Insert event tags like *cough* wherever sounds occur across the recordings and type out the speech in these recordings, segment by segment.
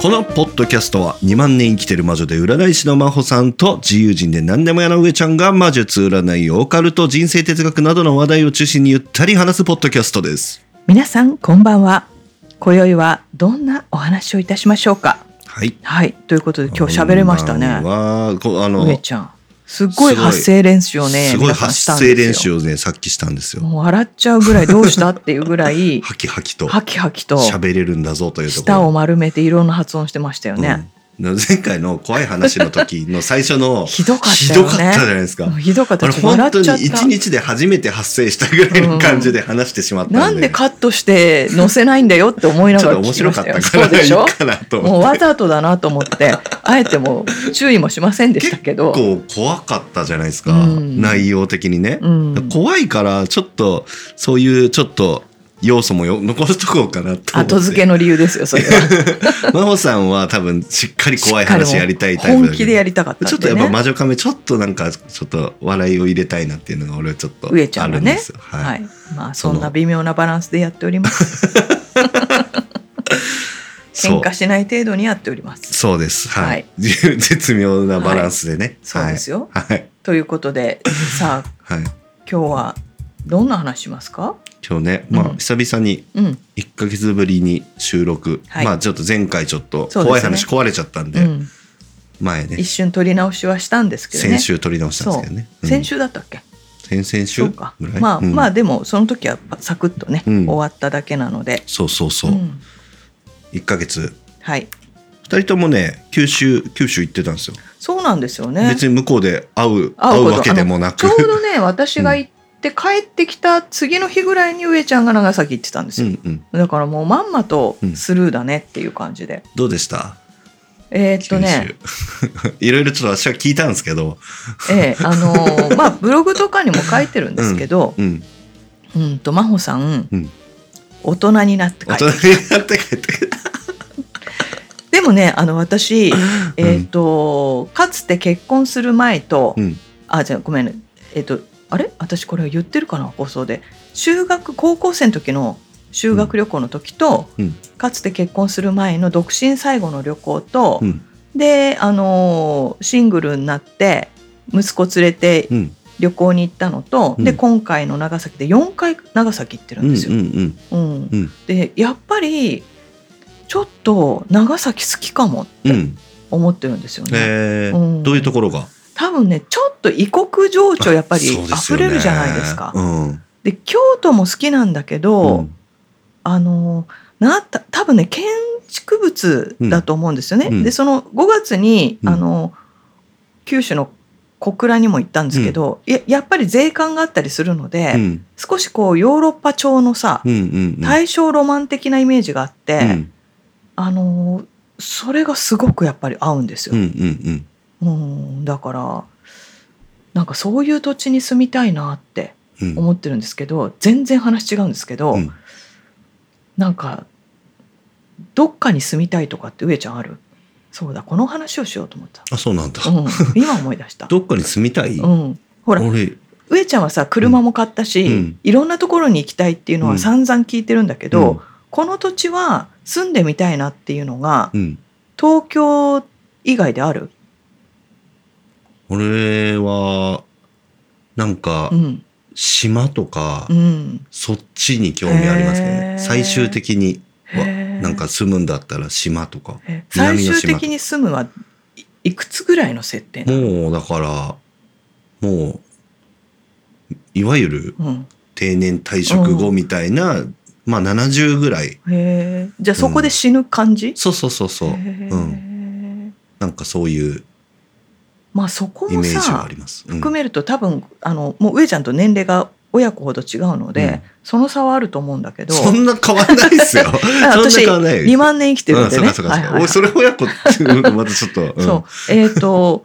このポッドキャストは2万年生きてる魔女で占い師の真帆さんと自由人で何でも屋の上ちゃんが魔術占いオカルト人生哲学などの話題を中心にゆったり話すポッドキャストです。皆さんこんばんは。今宵はどんなお話をいたしましょうか？はい。はい。ということで今日喋れましたね。は。こあの上ちゃんすっごい発声練習をねすごい。発声練習をねさっきしたんですよ。もう笑っちゃうぐらいどうしたっていうぐらい *laughs* ハキハキとハキハキと喋れるんだぞというとこ舌をろ丸めていろんな発音してましたよね、うん前回の怖い話の時の最初の *laughs* ひどかったね。どかったじゃないですか。ひどかった。あれ本当に一日で初めて発生したぐらいの感じで話してしまったので、なんでカットして載せないんだよって思いながら面白かったたからそうでしょ。いいかなと思もうわざとだなと思って。あえてもう注意もしませんでしたけど。結構怖かったじゃないですか、うん。内容的にね、うん。怖いからちょっとそういうちょっと要素もよ残しとこうかなと後付けの理由ですよそれは。*laughs* 真帆さんは多分しっかり怖い話やりたいタイプだ本気でやりたかったね、ちょっとやっぱ魔女カメちょっとなんかちょっと笑いを入れたいなっていうのが俺はちょっと上ちゃあるんですよ。はい、はい。まあそんな微妙なバランスでやっております。*laughs* 喧嘩しない程度にやっております。そうです。はい。はい。絶妙なバランスでね。そうですよ。はい。はい。ということでさあはい。今日はどんな話しますか？今日ね、まあうん。久々にうん、1ヶ月ぶりに収録、はい。まあちょっと前回ちょっと怖い話壊れちゃったんで、うん、前ね。一、瞬撮り直しはしたんですけどね。先週撮り直したんですけどね。そう。先週だったっけ、うん、先々週。まあ、うん。まあでもその時はサクッとね、うん。終わっただけなので。そうそうそう。ん。1ヶ月。はい。2人ともね、九州、九州行ってたんですよ。そうなんですよね。別に向こうで会う、会うわけでもなく。ちょうどね私が行って帰ってきた次の日ぐらいに上ちゃんが長崎行ってたんですよ、うんうん。だからもうまんまとうん。スルーだねっていう感じで、どうでした？えーっとね。*laughs* いろいろちょっと私は聞いたんですけど、ええあのー *laughs* まあブログとかにも書いてるんですけど、うん、うん、と真帆さん、うん。大人になって帰大って人になって帰って。でもねあの私、えーっとかつて結婚する前と、うん、あじゃあごめんね。えーっとあれ？私これ言ってるかな？放送で。修学高校生の時の修学旅行の時と、うん。かつて結婚する前の独身最後の旅行と、うん、であのーシングルになって息子連れてうん、旅行に行ったのと、うん。で今回の長崎で4回長崎行ってるうん、ですよ。でやっぱりちょっと長崎好きかもってうん。思ってるんですよね。えー。うん。どういうところが？多分ねちょっと異国情緒やっぱり溢れるじゃないですか。うん、で京都も好きなんだけど、うん。あのなた多分ね建築物だと思うんですよね。うん。でその5月に、うん。あの九州の小倉にも行ったんですけど、ややっぱり税関があったりするので、うん、少しこうヨーロッパ調のさ、うん、うん、大正ロマン的なイメージがあって、うん、あのそれがすごくやっぱり合うんですうん、よ。うん、うんだからなんかそういう土地に住みたいなってうん、思ってるんですけど全然話違うんですけど、うん。なんかどっかに住みたいとかって上ちゃんある？そうだこの話をしようと思った、あ、そうなんだ。うん、今思い出した、*laughs* どっかに住みたい？うん、ほら俺、上ちゃんはさ車も買ったし、うん。いろんなところに行きたいっていうのは散々聞いてるんだけど、うん。この土地は住んでみたいなっていうのがうん、東京以外である、俺は。なんかう、ん。島とかう、ん、そっちに興味ありますけどね。最終的には、なんか住むんだったら島とか。え最終的に住むはいいくつぐらいの設定もうだからもういわゆるうん、定年退職後みたいな、まあ70ぐらい。じゃあそこで死ぬ感じ、そうそうそうそう、へー。うん、なんかそういうまあそこもさあります。うん含めると多分あのもう上ちゃんと年齢が親子ほど違うので、うんその差はあると思うんだけどそんな変わんないですよ。*laughs* *laughs* 私変わんないよ。2万年生きてるんでね。うんそれ親子っていうのまたちょっと。うん *laughs* そうえっ、と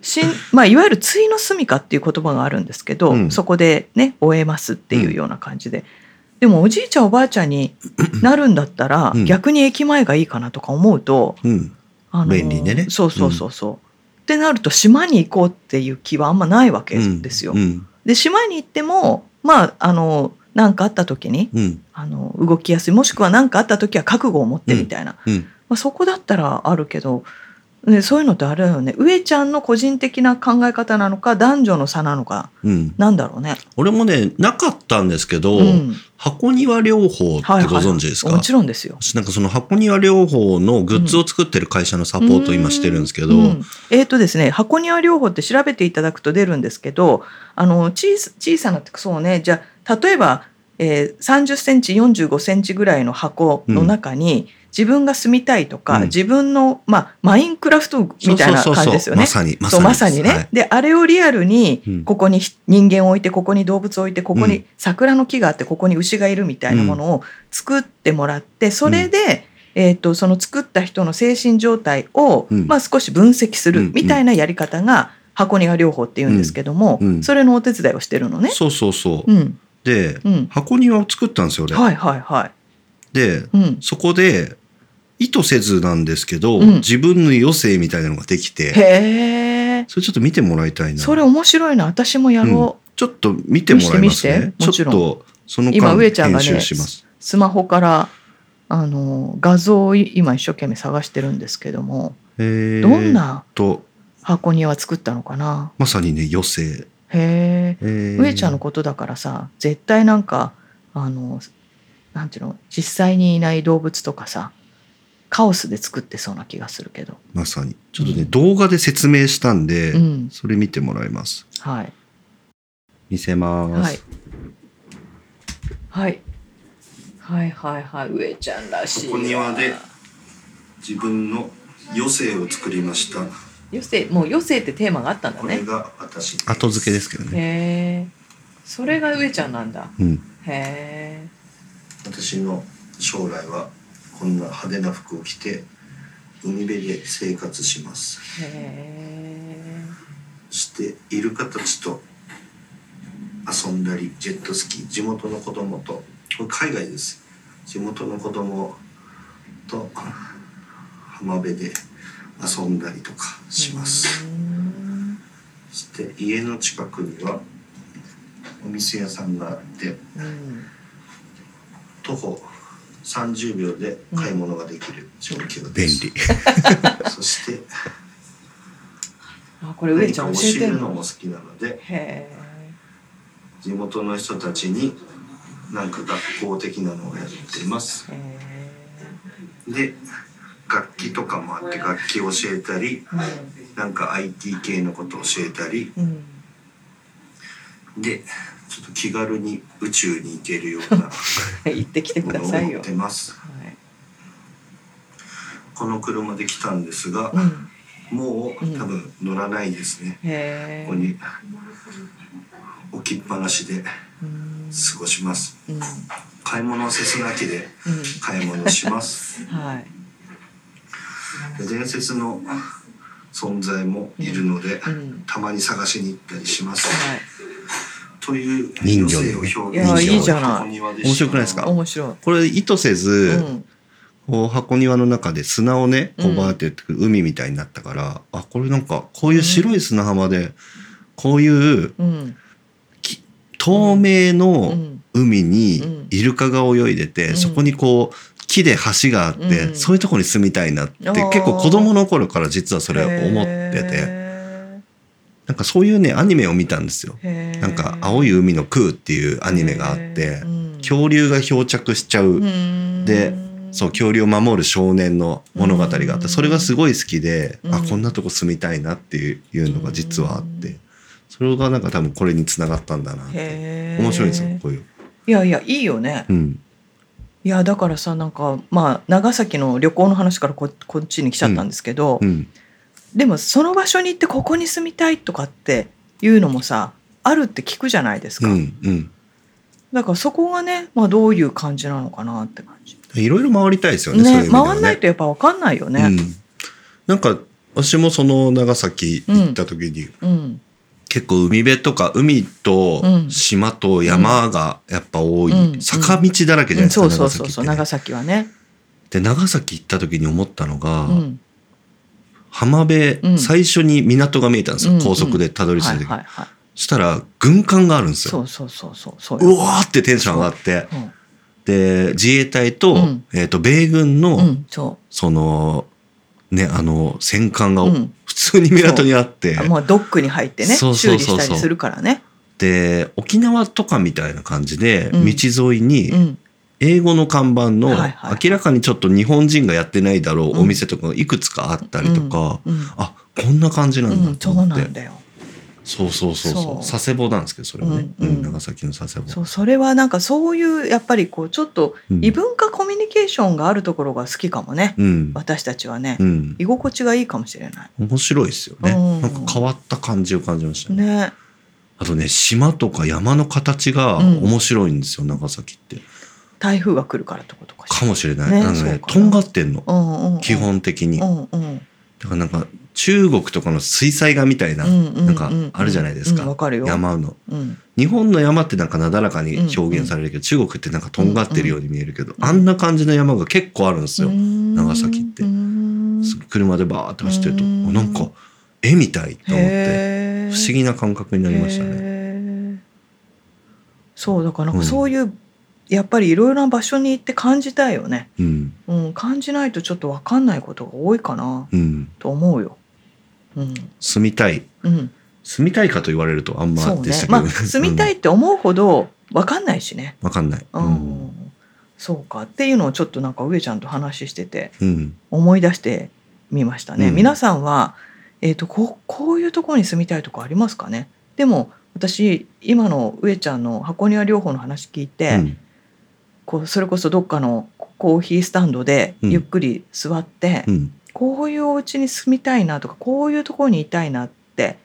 しんまあ、いわゆる対の住処っていう言葉があるんですけど、うんそこでね終えますっていうような感じで、でもおじいちゃんおばあちゃんになるんだったら、うん逆に駅前がいいかなとか思うと、うん。あの便利でねそうそうそうそう、ってなると島に行こうっていう気はあんまないわけですよ。うん。で島に行ってもまああの何かあった時にうん。あの動きやすいもしくは何かあった時は覚悟を持ってみたいな、うん。まあ、そこだったらあるけど、ね、そういうのってあれだよね。上ちゃんの個人的な考え方なのか男女の差なのかうん。なんだろうね。俺もね、なかったんですけど、うん。箱庭療法ってご存知ですか、もちろんですよ。私なんかその箱庭療法のグッズを作ってる会社のサポートを今してるんですけど、うん。えっ、とですね箱庭療法って調べていただくと出るんですけどあの小さ小さなそうね。じゃあ例えば、えー、30センチ45センチぐらいの箱の中に、自分が住みたいとか、うん。自分の、まあ、マインクラフトみたいな感じですよね。まさに、まそうまさにね、はい。であれをリアルにうん。ここにひ人間を置いてここに動物を置いてここうん。に桜の木があってここに牛がいるみたいなものを作ってもらってそれで、えー、とその作った人の精神状態を、うん。まあ、少し分析すうん。るみたいなやり方が箱庭療法っていうんですけども、それのお手伝いをしてるのね。そうそうそう。うん。で、うん、箱庭を作ったんですよ、俺。はいはいはい。で、うん、そこで、意図せずなんですけど、うん自分の余生みたいなのができて、へえそれちょっと見てもらいたいな。それ面白いな私もやろう。ちょっと見てもらいます見してね。ち見してもちろんょっと、その今間、上ちゃんがね編集します。スマホからあの画像を今一生懸命探してるんですけどもえーどんなと、箱庭作ったのかな？まさにね、余生。へええー上ちゃんのことだからさ絶対なんかあのなんていうの実際にいない動物とかさカオスで作ってそうな気がするけどまさに。ちょっとね、うん動画で説明したんで、うんそれ見てもらいます。はい見せます。はいはいはいはいはい上ちゃんらしいわここ庭で自分の余生を作りました。余生もう余生ってテーマがあったんだねこれが私です。後付けですけどね。へえそれが上ちゃんなんだうん。へえ私の将来はこんな派手な服を着て海辺で生活します。してイルカたちと遊んだりジェットスキー地元の子供とこれ海外です。地元の子供と浜辺で遊んだりとかします。そして家の近くにはお店屋さんがあってうん。徒歩30秒で買い物ができる。状況便です、利。*laughs* そしてあこれ上ちゃん教教えてるのも好きなのでへ地元の人たちになんか学校的なのをやっています。で楽器とかもあって楽器を教えたりえなんか IT 系のことを教えたり。うんうん。でちょっと気軽に宇宙に行けるような *laughs* 行ってきてくださいよ。ってます。はい。この車で来たんですがうん。もううん多分乗らないですね。へえここに置きっぱなしでうん。過ごします。うん。買い物はせすなきでうん。買い物します。*laughs* はい。で伝説の存在もいるので、うん。たまに探しに行ったりします。はいという人魚余生を表現したいいじゃない。箱庭でした。面白くないですか？面白い。これ意図せず、うん。こう箱庭の中で砂をねこううんバーってやってくる海みたいになったから、あこれなんかこういう白い砂浜でこういううん。透明うのん。海うん。にイルカが泳いでて、うん。そこにこう木で橋があって、うん。そういうところに住みたいなって結構子供の頃から実はそれ思ってて。へなんかそういうねアニメを見たんですよ。なんか「青い海の空」っていうアニメがあってうん。恐竜が漂着しちゃう。うん。でそう恐竜を守る少年の物語があっうん。てそれがすごい好きであうん。こんなとこ住みたいなっていういうのが実はあってそれがなんか多分これにつながったんだなって面白いんですよこういう。いやいやいいよね。うん。いやだからさなんかまあ長崎の旅行の話からここっちに来ちゃったんですけど、うんでもその場所に行ってここに住みたいとかっていうのもさあるって聞くじゃないですうか、んうん。だからそこがね、まあ、どういう感じなのかなって感じ。いろいろ回りたいですよねね味では回んないとやっぱ分かんないよね、うん、なんか私もその長崎行った時に、うん。結構海辺とか海とうん。島と山がやっぱ多い、うん。坂道だらけじゃないですか、そうそうそうそう長崎はね。で長崎行った時に思ったのが、うん浜辺、うん。最初に港が見えたんですよ、うん高速でたどり着いた時、はいはいしたら軍艦があるんですよ。そうそうそうそう。そうわーってテンション上がって。う。ん。で自衛隊と,、うん。えー、と米軍の、うんそそのねあの戦艦がうん。普通に港にあって、う。もうドックに入ってねそうそ修理うそう。そうしたりするからね。で沖縄とかみたいな感じで、うん。道沿いにうん英語の看板の、明らかにちょっと日本人がやってないだろううん。お店とかがいくつかあったりとか、うんあこんな感じなんだうんそうと思って、なんだよ。そうそうそうそう。そう。佐世保なんですけどそれはね、うんうん。うん長崎の佐世保。そうそれはなんかそういうやっぱりこうちょっとうん。異文化コミュニケーションがあるところが好きかもね。うん、私たちはね、うん、居心地がいいかもしれない。面白いですよね、うん。なんか変わった感じを感じましたね。ね。あとね島とか山の形がうん。面白いんですよ、長崎って台風が来るからってことかしかもしれない、ねあのねとんがってんの、うんうんうん、基本的に、だうんうん。からなんか中国とかの水彩画みたいな、うんうんなんかあるじゃないですか、うんわかるよ。山の。うん。日本の山ってなんかなだらかに表現されるけど、中国ってなんかとんがってるように見えるけど、うんあんな感じの山が結構あるんですよ、長長崎って。車でバーって走ってると、うなんか絵みたいと思って不不思議な感覚になりましたね。ねそうだからなんうんかそういう、やっぱりいろいろな場所に行って感じたいよね、うん。うん、感じないとちょっと分かんないことが多いかな。うん、と思うよ。うん。住みたい。うん、住みたいかと言われるとあんまでしたけど、まあ住みたいって思うほど分かんないしね、わかんない。ううん。んそうか。っていうのをちょっとなんか上ちゃんと話しててうん。思い出してみましたね。うん。皆さんは、えー、とこうこういうところに住みたいとこありますかね？でも私今の上ちゃんの箱庭療法の話聞いて、うんこうそれこそどっかのコーヒースタンドでうん。ゆっくり座って、うん。こういうお家に住みたいなとかこういうところにいたいなって、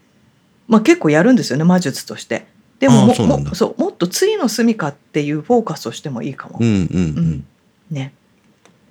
まあ、結構やるんですよね魔術として。でももそうもそうもっと次の住みかっていうフォーカスとしてもいいかも。うんうんうん。うん。ね、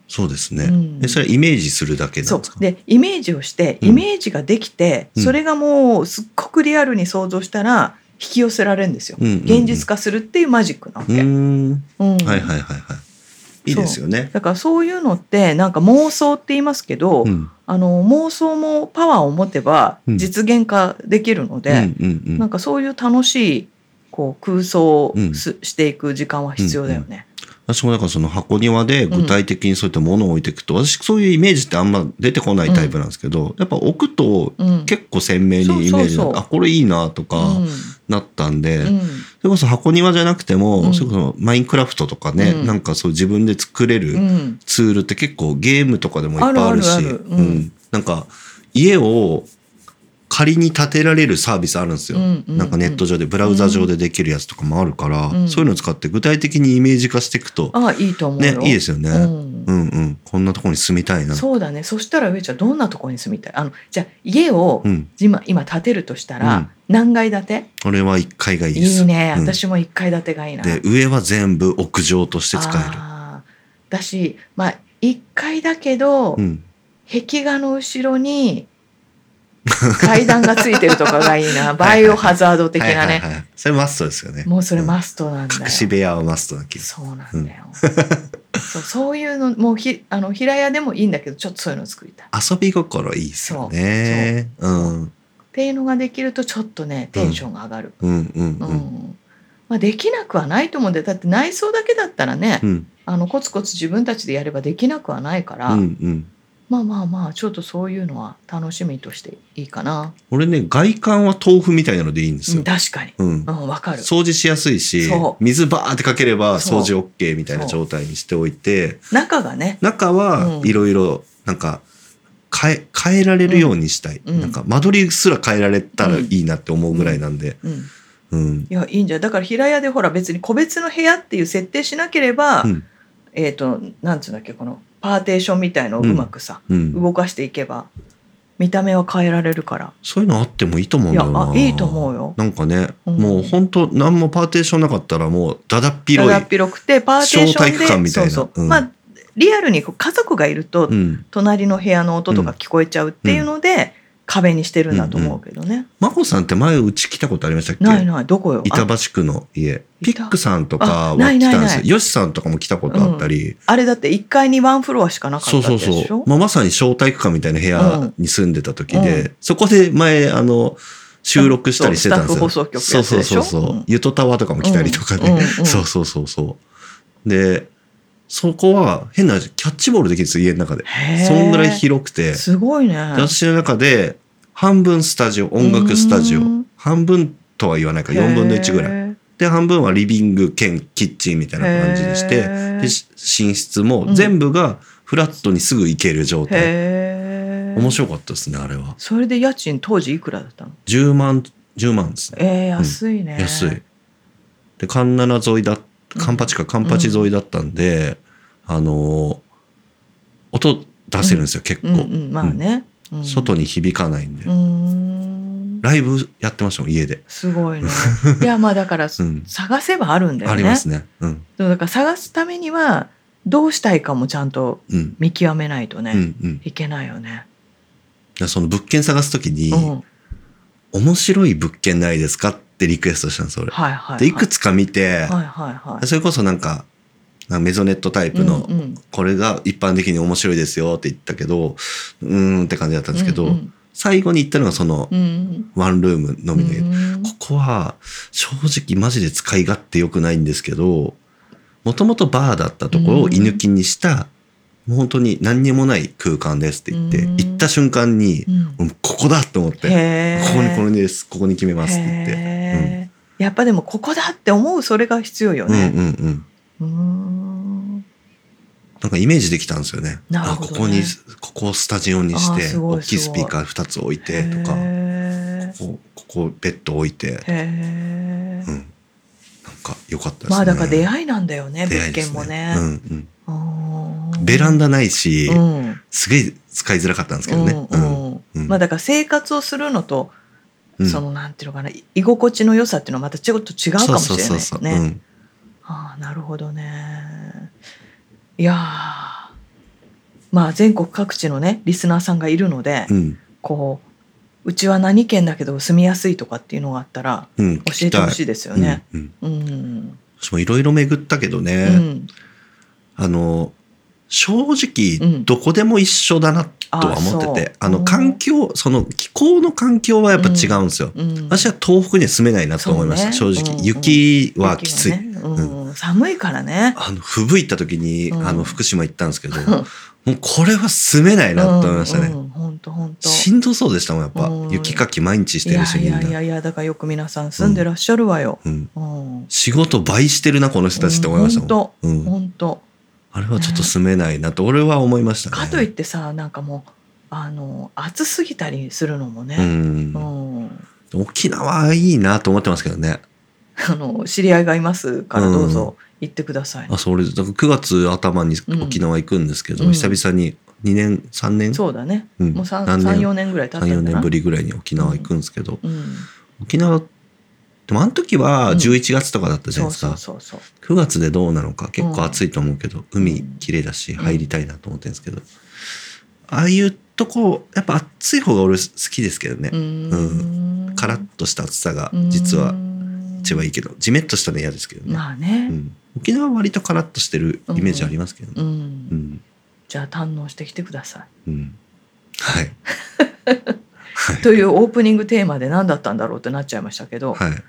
そうですね。うん。えそれはイメージするだけなそんですか？う。でイメージをしてうん。イメージができて、うん。それがもうすっごくリアルに想像したら引き寄せられるんですよ、うんうんうん。現実化するっていうマジックなわけ、うーん。うん。はいはいはいはい。いいですよね。だからそういうのってなんか妄想って言いますけど、うん。あの妄想もパワーを持てばうん。実現化できるので、うんうんうん。なんかそういう楽しいこう空想をす、していく時間は必要だよね。私もだからその箱庭で具体的にそういったものを置いていくと、私そういうイメージってあんま出てこないタイプなんですけど、やっぱ置くとうん結構鮮明にイメージあこれいいなとかうんなったんで、うん。それこそ箱庭じゃなくても、うん。それこそマインクラフトとかね、うん。なんかそう自分で作れるうん。ツールって結構ゲームとかでもいっぱいあるしうん。なんか家を仮に建てられるサービスあるんですよ、うんうんうん。なんかネット上でブラウザ上でできるやつとかもあるから、うん。そういうのを使って具体的にイメージ化していくと、ああいいと思うねよ。いいですよね、ううん、んうん。こんなところに住みたいな。そうだね。そしたら上ちゃんどんなところに住みたい？あのじゃあ家をうん。今今建てるとしたら、うん。何階建て？これは1階がいいです。いいね、うん。私も1階建てがいいな。で上は全部屋上として使えあー。だしまあ1階だけど、壁画の後ろに *laughs* 階段がついてるとかがいいな。*laughs* バイオハザード的なね、はいはいはいそれマストですよね。もうそれスマストなんだよ、隠し部屋はマストな気がそうなんだよ、そうそういうのもうひあの平屋でもいいんだけどちょっとそういうの作りたい。っ遊び心いいですよね。うん。ていうのができるとちょっとねテンションが上がる、うん。うん。うん。うん。まあ、できなくはないと思うんでだって内装だけだったらね、うん。あのコツコツ自分たちでやればできなくはないから、うん。うんまあまあまあちょっとそういうのは楽しみとしていいかな、俺ね外観は豆腐みたいなのでいいんですうんよ、確かに。うん。うんわかる。掃除しやすいし水バーってかければ掃除 OK みたいな状態にしておいて。中がね。中はうん。いろいろなんか変え変えられるようにしたい、うん。なんか間取りすら変えられたらいいなって思うぐらいなんで、うん。うん。いやいいんじゃだから平屋でほら別に個別の部屋っていう設定しなければ、うん。えっ、となんつうんだっけこのパーテーションみたいのをうまくさ、うん、動かしていけば見た目は変えられるから。そういうのあってもいいと思うんいやだよな。あいいと思うよ。なんかね、うん。もう本当何もパーテーションなかったらもうだだっだ広いだっ広くてパーテーションで小体育館みたいな。そうそう、うん。まあリアルに家族がいると、うん。隣の部屋の音とか聞こえちゃうっていうので、壁にしてるんだと思うけどね。真帆さんって前うち来たことありましたっけ？ないないどこよ？板あ橋区の家。ピ板ックさんとかは来たんですよ。ないないヨシさんとかも来たことあったり。あれだって1階にワンフロアしかなかったそうでしょ？そうそう。まあ、まさに小体育館みたいな部屋に住んでた時で、うそこで前、あの、収録したりしてたんですよ。そうそうそうそうゆとたわとかも来たりとかね。そうそうそうそう。で、そこは変なキャッチボールできるんですよ、家の中で。そんぐらい広くて。すごいね。で私の中で、半分スタジオ、音楽スタジオうん。半分とは言わないか、4分の1ぐらい。い。で、半分はリビング兼キッチンみたいな感じにして、で、し寝室も全部がフラットにすぐ行ける状態。面白かったですね、あれは。それで家賃当時いくらだったの？10万、10万ですね。えー、安いね。安い。で、環七沿いだ、カンパチか、カンパチ沿いだったんで、あのー音出せるんですよ、結構。うんうん、まあね。うん外に響かないんで。ライブやってましたもん、家で。すごいね。*laughs* いや、まあだから、うん探せばあるんだよね。ありますね。うん。だから探すためには、どうしたいかもちゃんとうん。見極めないとね、うん。うん。いけないよね。でその物件探すときに、うん。面白い物件ないですかってリクエストしたんです、俺。はいはい、はい。で、いくつか見て、はいはいはい。それこそなんかメゾネットタイプのこれが一般的に面白いですよって言ったけど、うーんって感じだったんですけど、最後に言ったのがそのワンルームのみで、うんここは正直マジで使い勝手良くないんですけど、もともとバーだったところを居抜きにした、もう本当に何にもない空間ですって言って、うん行った瞬間に、ここだと思って、ここにこれです、ここに決めますって言って。やっぱでもここだって思うそれが必要ようんうんね。うん。うーん。なんかイメージできたんですよね。あ、なるほどね。ここに、ここをスタジオにして、大きいスピーカー2つ置いてとか、ここここベッド置いて、うん。なんか良かったですね。まあだから出会いなんだよね物出会いです件もね。うんうん。ベランダないし、うん。すげえ使いづらかったんですけどね。うんうんうん。まあだから生活をするのと、うん。そのなんていうのかな居心地の良さっていうのはまたちょっと違うかもしれないですね。うんああなるほどね。いやーまあ全国各地のねリスナーさんがいるので、うん。こううちは何県だけど住みやすいとかっていうのがあったらうん。教えてほしいですよね。うん。うんうん。私もいろいろ巡ったけどね、うん。あの、正う直、んどこでも一緒だなとは思ってて、あの、環境、その気候の環境はやっぱ違うんですよ。うん、私は東北には住めないなと思いました、正直。雪はきつい。寒いからね。あの、吹雪いた時に、うんあの、福島行ったんですけど、*laughs* もうこれは住めないなと思いましたね。本当本当。しんどそうでしたもん、やっぱ。うん雪かき毎日してるし、いみんな。やいやいやいやだからよく皆さん住んでらっしゃるわよ。仕事倍してるな、この人たちって思いましたもん。本当うん。本当。あれはちょっと住めないなと、俺は思いましたね。かといってさなんかもうあの暑すぎたりするのもうね。んう。ん。沖縄はいいなと思ってますけどね。あの知り合いがいますからどうぞ行ってください。あ、それ、だから9月頭に沖縄行くんですけど、うん久々に2年、3年？そうだね。うんもう三何年？三四年ぐらい経ったん3、4だな。年ぶりぐらいに沖縄行くんですけど、うん。沖縄、でもあの時はうん11月とかだったじゃなそいうですか。そうそうそう。9月でどうなのか結構暑いと思うけど、海うん綺麗だし入りたいなと思ってるんですけど、ああいうとこ、やっぱ暑い方が俺好きですけどねう。ん。カラッとした暑さが実は一番いいけど、ジメッとしたの嫌ですけどね。まあね。うん、沖縄は割とカラッとしてるイメージありますけどね。うん。うん。じゃあ堪能してきてください。うん。はい。*laughs* はい。というオープニングテーマで何だったんだろうってなっちゃいましたけど、はい。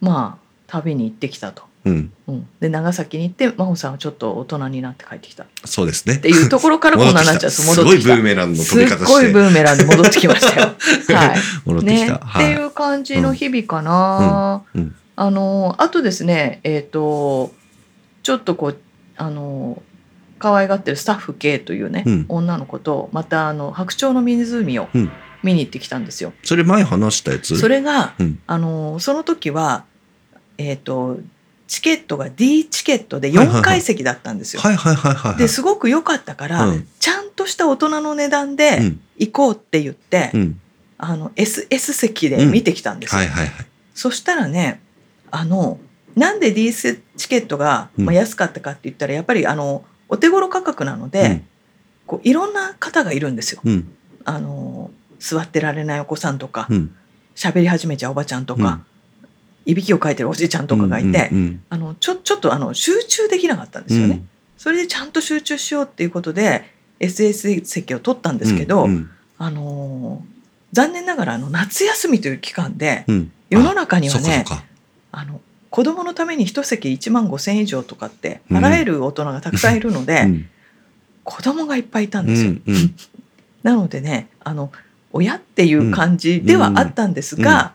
まあ旅に行ってきたと。うん。うん、で長崎に行って真帆さんはちょっと大人になって帰ってきたっそうですね。ていうところからこんなになっちゃうすごい。ブーメランの飛すっび方して。ごいブーメランで戻ってきましたよ。*laughs* はい。戻ってきね、た。はい。っていう感じの日々かな。うんうんあのあとですねえっ、とちょっとこうあの可愛がってるスタッフ K というね、うん女の子とまたあの白鳥の湖をうん見に行ってきたんですよ。それ前話したやつ？それが、うんあのその時はえっ、とチケットが D チケットで4はいはいはい階席だったんですよ。はいはいはいはいはい。ですごく良かったから、うんちゃんとした大人の値段うでん。行こうって言って、うん。あの SS 席で見てきたんですよ。そしたらねあのなんで D チケットが、うんまあ、安かったかって言ったらやっぱりあのお手頃価格なので、うんこういろんな方がいるんですよ。うんあの座ってられないお子さんとかうん。喋、り始めちゃうおばちゃんとか、いびきをかいてるおじいちゃんとかがいて、うんうんあのちょちょっとあの集中できなかったんですよね。それでちゃんと集中しようっていうことで SS 席を取ったんですけど、うんあのー残念ながらあの夏休みという期間でうん。世の中にはねあの子供のために一席1万5千円以上とかって払える大人がたくさんいるので、うん。子供がいっぱいいたんうですよ。んうん。なのでねあの親っていう感じではあったんですが、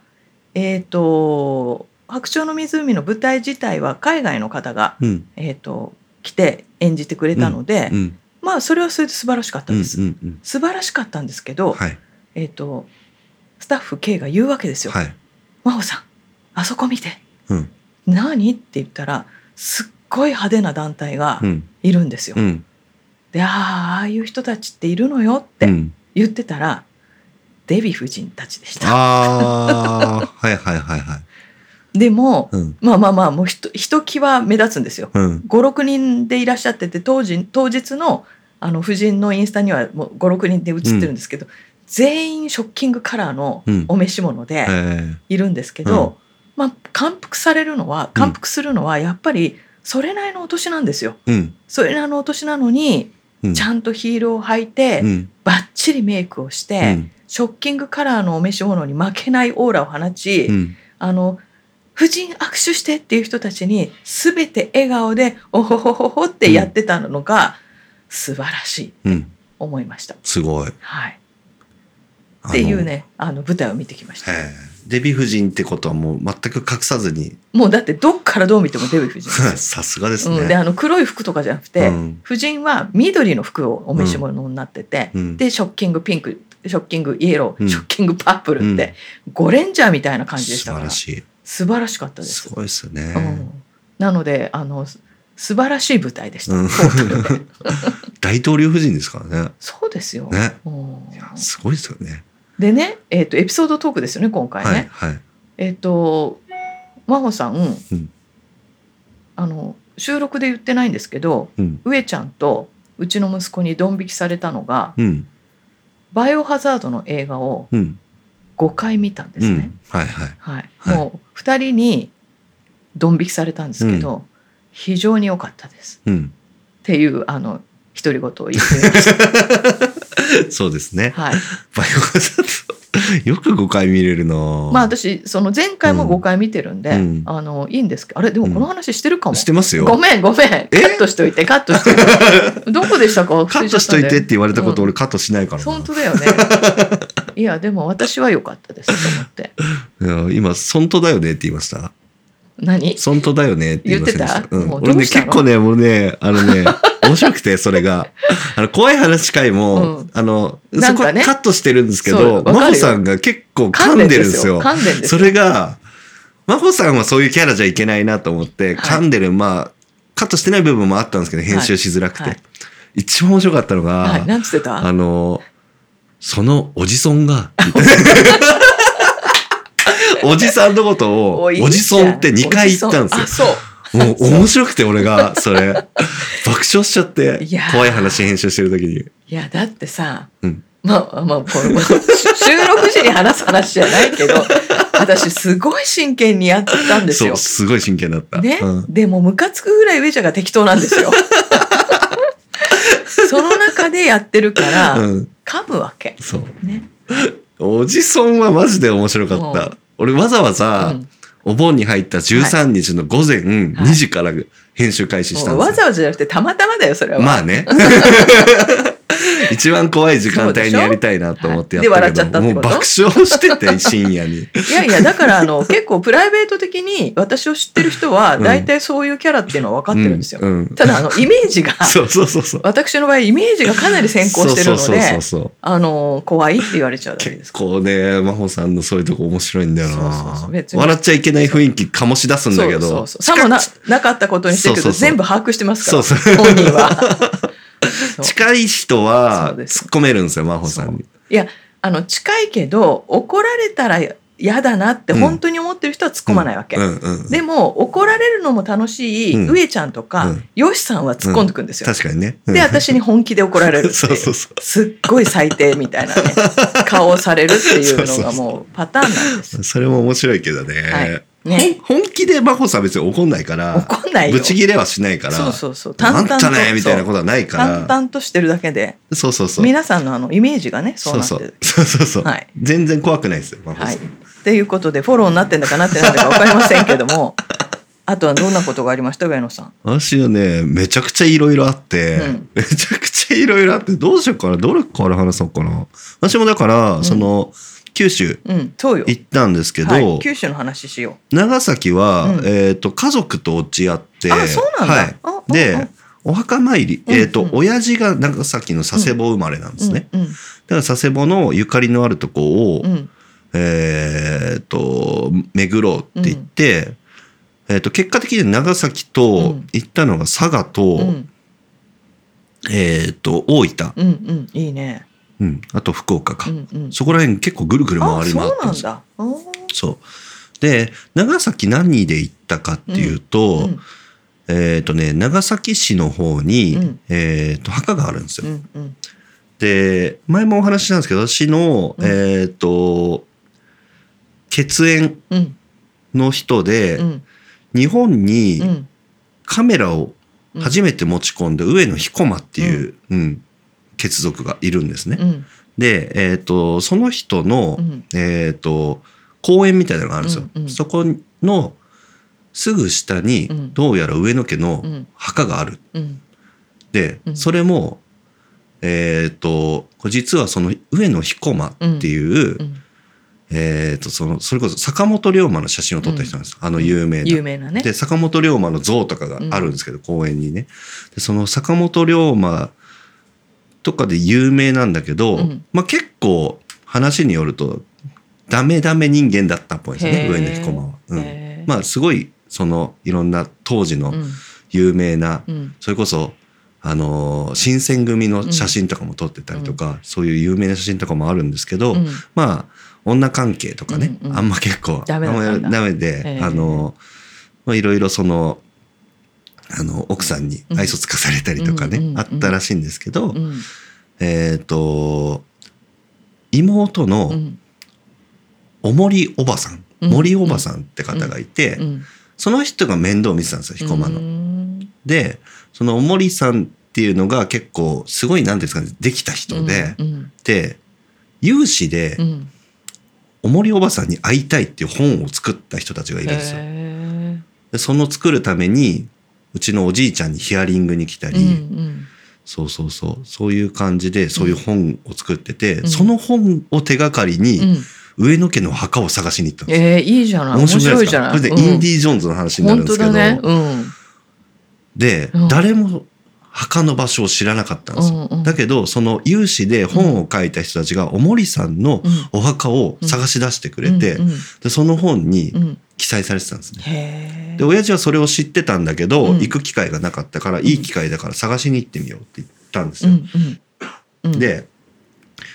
えっ、と「白鳥の湖」の舞台自体は海外の方が、うん。えー、と来て演じてくれたので、うんまあそれはそれで素晴らしかったうんです。素晴らしかったんですけど、はい。えっ、とスタッフ K が言うわけですよ。はい。真帆さんあそこ見て。うん。何？って言ったらすっごい派手な団体がうん。いるんですよ。うん。でああいう人たちっているのよってうん。言ってたら、デヴィ夫人たちでした。ああはいはいはいはい。でも、うん。まあまあまあもうひとひときわ目立つんですよ。うん。56人でいらっしゃってて当時当日のあの夫人のインスタにはもう56人で写ってるんですけど、全員ショッキングカラーのうん。お召し物でえいるんですけど、まあ感服されるのは感服するのはやっぱりそれなりのお年なんですよ。それなりのお年なのにうん。ちゃんとヒールを履いて、うん。バッチリメイクをしうて、んショッキングカラーのお召し物に負けないオーラを放ち、うん。あの夫人握手してっていう人たちに全て笑顔でおほほほほってやってたのが素晴らしいうん。思いました。すごい。はい、っていうねあの舞台を見てきました。デヴィ夫人ってことはもう全く隠さずに。もうだってどっからどう見てもデヴィ夫人 *laughs* さすがですよ。うん、でねあの黒い服とかじゃなくて、うん。夫人は緑の服をお召し物になってて、うん。でショッキングピンクショッキングイエロー、うん。ショッキングパープルって、ゴレンジャーみたいな感じでし素たから。晴らしい。素晴らしかったです。すごいですよね。うん、なのであのす素晴らしい舞台でした、うん。*laughs* 大統領夫人ですからね。そうですよ、ね。すごいですよね。でね、えー、とエピソードトークですよね今回ね、はいはい。えっ、と真帆さん、うん。あの収録で言ってないんですけどうん。上ちゃんとうちの息子にドン引きされたのがうん「バイオハザード」の映画をうん。5回見たんですね。うん。はいはい。はい、はい。もう2人にドン引きされたんですけど、非常に良かったです。うん。っていうあの独り言を言ってみました。*laughs* そうですね。はい、バイオハザード *laughs* よく5回見れるな。まあ私その前回も5回見てるんで、うん。あのいいんですけどあれでもこの話してるかも、してますよ。ごめんごめん。カットしといてカットしといて。*laughs* どこでしたか？カットしといてって言われたことうん。俺カットしないからな。本当だよね。*laughs* いやでも私は良かったですと思って。いや今、本当だよねって言いました？何？本当だよねって言いました。言ってた？うん、俺ね、結構ね、もうね、あのね、面白くて、それが。*laughs* あの、怖い話会も、うん。あの、そこなんかね。カットしてるんですけそうど、わかるよ。真帆さんが結構噛んでるんですよ。噛んでんですそよ。れが、真帆さんはそういうキャラじゃいけないなと思って、はい。噛んでる、まあ、カットしてない部分もあったんですけど、編集しづらくて。はい。一番面白かったのが、はい。なんつってた？あの、そのおじそんが、*laughs* *laughs* おじさんのことを、おじそん。って2回言ったんですよ。あ。そうもう面白くて俺が、それ、爆笑しちゃって怖い話編集してる時に。いやだってさ、うんまあまあこれ収録時に話す話じゃないけど私すごい真剣にやったんですよそう、。すごい真剣だった。ね、うんでもムカつくぐらい上ちゃんが適当なんですよ。*laughs* その中でやってるから、うん。噛むわけ。そう。ね。おじそんはマジで面白かっうんた。俺わざわざ、うんお盆に入った13日の午前2時から編集開始したんですよ。わざわざじゃなくてたまたまだよそれは。まあね。*laughs* *laughs* 一番怖い時間帯にやりたいなと思ってやったけど、はいもう爆笑してて、*laughs* 深夜に。いやいやだからあの結構プライベート的に私を知ってる人はうん大体そういうキャラっていうのは分かってるんですよ。うんうんただあのイメージが *laughs* そうそうそうそう。私の場合イメージがかなり先行してるので。あの怖いって言われちゃうだけで結す。構ね、真帆さんのそういうとこ面白いんだよな。そうそうそう笑っちゃいけない雰囲気醸し出すんだけど。そうそうそうさもななかったことにしてるけど全部把握してますからそうそう本人は。近い人そは突っ込めるんですよ、真帆さんに。いやあの近いけど怒られたら嫌だなってうん本当に思ってる人は突っ込まないわけ。でも怒られるのも楽しい、うん上ちゃんとか、うんよしさんは突っ込んでくんですよ。確かにね。うんで私に本気で怒られる *laughs* そうそうそうすっごい最低みたいなね顔をされるっていうのがもうパターンなんです。それも面白いけどね。はいね本気で真帆さん別に怒んないから。怒んないよ。ぶち切れはしないから。そうそうそうあんたねとみたいなことはないから。淡々としてるだけでそうそうそう。皆さんのあのイメージがねそうなってる。そうそうそうそう、はい全然怖くないですよ、真帆はい。さん。っていうことでフォローになってんだかなってないんだか分かりませんけども *laughs* あとはどんなことがありました上野さん？私はね、めちゃくちゃいろいろあって、うんめちゃくちゃいろいろあって、どうしようかな、どれから話そうかな。私もだから、その、九州。行ったんですけど、はい、九州の話しよ長崎は、うん。えっ、と、家族と落ち合って、あそうなんだ。はい。であ、お墓参り、うんえっ、と、うん。親父が長崎の佐世保生まれなんう。ですね。うんだから佐世保のゆかりのあるとこを、うん。うんえっ、と、巡ろうって言って、えっ、と、結果的に長崎とうん。行ったのが佐賀と、うん。えっ、と、大分、うんうん。いいね。うん、あと福岡か。うんうん。そこら辺結構ぐるぐる回り回あってるんですよ。そうなんだ。おーそう。で、長崎何で行ったかっていうと、うんえっ、とね、長崎市の方に、うんえっ、と、墓があるんですよ。うんうんで、前もお話ししたんですけど、私の、うんえっ、と、血縁うんの人で、うん日本うにんカメラを初めて持ち込んで、上野彦馬っていう、うん血族がいるんですね。うんで、えっ、と、その人の、うんえっ、と、公園みたいなのがあるんですよ。うんうんそこのすぐ下にう、んどうやら上野家のうん墓がある。うんで、うんそれも、えっ、と、これ実はその上野彦馬っていう、うんえっ、と、その、それこそ坂本龍馬の写真を撮った人なんです。あの有名な。有名なね。で、坂本龍馬の像とかがあるんですけど、公園にね。で、その坂本龍馬とかで有名なんだけど、うん。まあ結構話によると、ダメダメ人間だったっぽいですね、上野彦馬は。うん。まあすごい、その、いろんな当時のうん。有名な、うん。それこそ、あのー新選組の写真とかも撮ってたりとか、そういう有名な写真とかもあるんですけど、うん。まあ、女関係とかね、うんうんあんま結構、ダメダメで、あの、まあ、いろいろその、あの、奥さんに愛想つかされたりとかね、あったらしいんですけど、うん。えっ、と、妹うのん。おもりおばさん、うん。森おばさんって方がいて、うん。その人が面倒を見てたんですよ、彦摩の。うん。で、そのおもりさんっていうのが結構、すごい、なんていうんですかね、できた人で、うんで、有志でう、ん。おもりおばさんに会いたいっていう本を作った人たちがいるんですよ。へでその作るために、うちのおじいちゃんにヒアリングに来たり、ーうん。そうそうそう、そういう感じで、そういう本を作ってて、うん。その本を手がかりうんうに、ん。上野家の墓を探しに行ったんですよ。えーいいじゃない。面白いじゃない？これで、インディ・ジョーンズの話になるんですけど、ね。うん。で、うん。誰も墓の場所を知らなかったんですよ。うんうん。だけど、その有志で本を書いた人たちが、おもりさんのうん。お墓を探し出してくれて、うんうん。でその本にうん記載されてたんですね。へで、親父はそれを知ってたんだけど、うん。行く機会がなかったから、いい機会だから探しに行ってみようって言ったんですよ。で、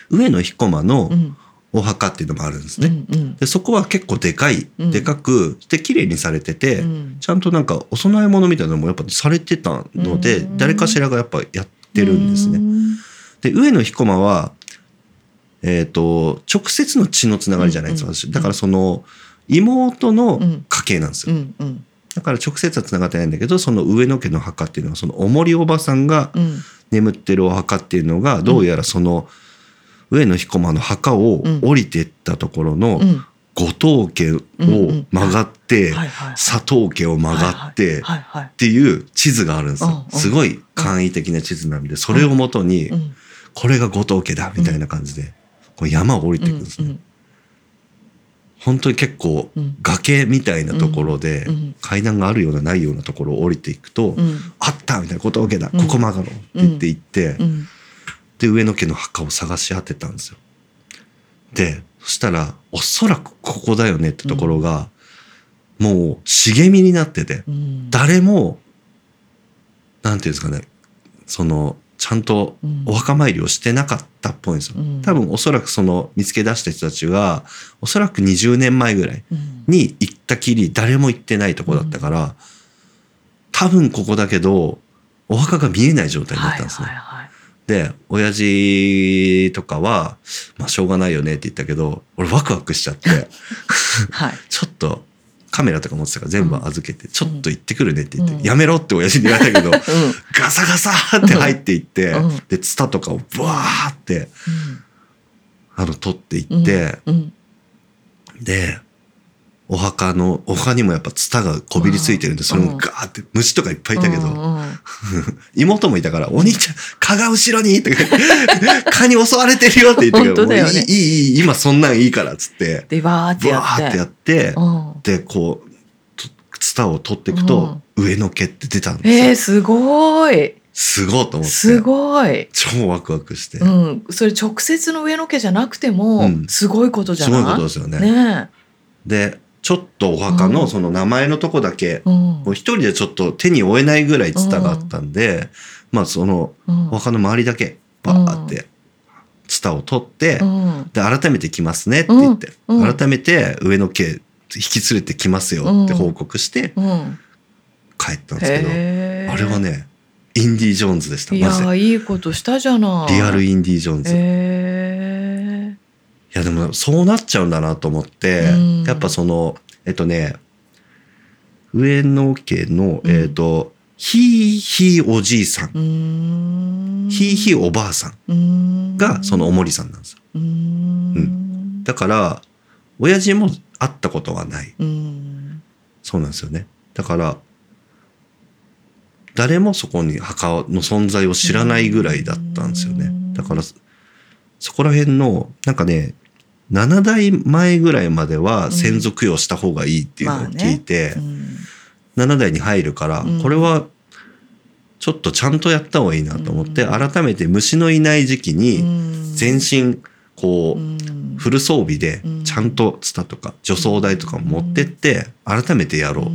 上野彦馬のうん。お墓っていうのもあるんですうね。んうん。で、そこは結構でかい、うん。でかく、で、綺麗にされてて、うん。ちゃんとなんかお供え物みたいなのもやっぱされてたので、うん。誰かしらがやっぱやってるんですね。うんで、上野彦馬は、えっ、と、直接の血のつながりじゃないんです私。だからその、妹のうん。家系なんですよ。うんうん。だから直接はつながってないんだけど、その上野家の墓っていうのは、そのおもりおばさんがうん。眠ってるお墓っていうのが、どうやらその、上野彦馬の墓を降りてったところのうん。後藤家を曲がって、佐藤家を曲がって、っていう地図があるんですよ。すごい簡易的な地図なんで、それをもとにう、ん。これが後藤家だみたいな感じで、こう山を降りていくんですね。うん本当に結構うん。崖みたいなところで階段があるようなないようなところを降りていくと、うん。あったみたいな後藤家だ、うん。ここ曲がろうって言って行って、うん。で上野家の墓を探し当てたんですよ。でそしたらおそらくここだよねってところが、もう茂みになってて、うん。誰もなんていうんですかねそのちゃんとうん。お墓参りをしてなかったっぽいんですよ。うん。多分おそらくその見つけ出した人たちがおそらく20年前ぐらいうん。に行ったきり誰も行ってないとこだったから、多分ここだけどお墓が見えない状態になったんですね。はいはいはい。で親父とかは「まあしょうがないよね」って言ったけど俺ワクワクしちゃって。*laughs* はい。*laughs* ちょっとカメラとか持ってたから全部預けて、ちょっと行ってくるねって言って、うん。やめろって親父に言われたけど、ガサガサって入っていって、うん。でツタとかをブワーってあの取っていうん。って、うん。でお墓のお墓にもやっぱツタがこびりついてるんで、それもガーって虫とかいっぱいいたけど、うんうん *laughs* 妹もいたから、お兄ちゃん、蚊が後ろにとか言って、*laughs* 蚊に襲われてるよって言って本当だよね。いい、いい、いい、今そんなんいいからっつって、でバーってブやって。ってやって、うん。で、こう、とツタを取っていくと、上の毛って出たんですよ。えー、すごい。すごいと思って。すごい、超ワクワクして。うん、それ直接の上の毛じゃなくても、うん。すごいことじゃすない？ごいことですよね。ねで、ちょっとお墓うん。のその名前のとこだけ、一人でちょっと手に負えないぐらいツタがあったんで、まあそのうん。お墓の周りだけバーってツタを取って、うん。で改めて来ますねって言って、改めて上の毛引き連れてきますよって報告してうん、帰ったんですけど、あれはねインディ・ジョーンズでしたいやいいことしたじゃない。リアルインディ・ジョーンズ、いへやでもそうなっちゃうんだなと思って、うん。やっぱそのえっとね上野家のうん。えっと、ひいひいおじいさん、ひいひいおばあさんがそのおもりさんなんですよ。うーん。だから親父も会ったことはない。うん。そうなんですよね。だから、誰もそこに墓の存在を知らないぐらいだったんですよね。だから、そこら辺の、なんかね、7代前ぐらいまでは先祖供養した方がいいっていうのを聞いて、うん。7代に入るから、うん。これはちょっとちゃんとやった方がいいなと思って、うん。改めて虫のいない時期に、全身、こう、うん。フル装備でうん。ちゃんとツタとか除草剤とかも持ってって改めてやろうっ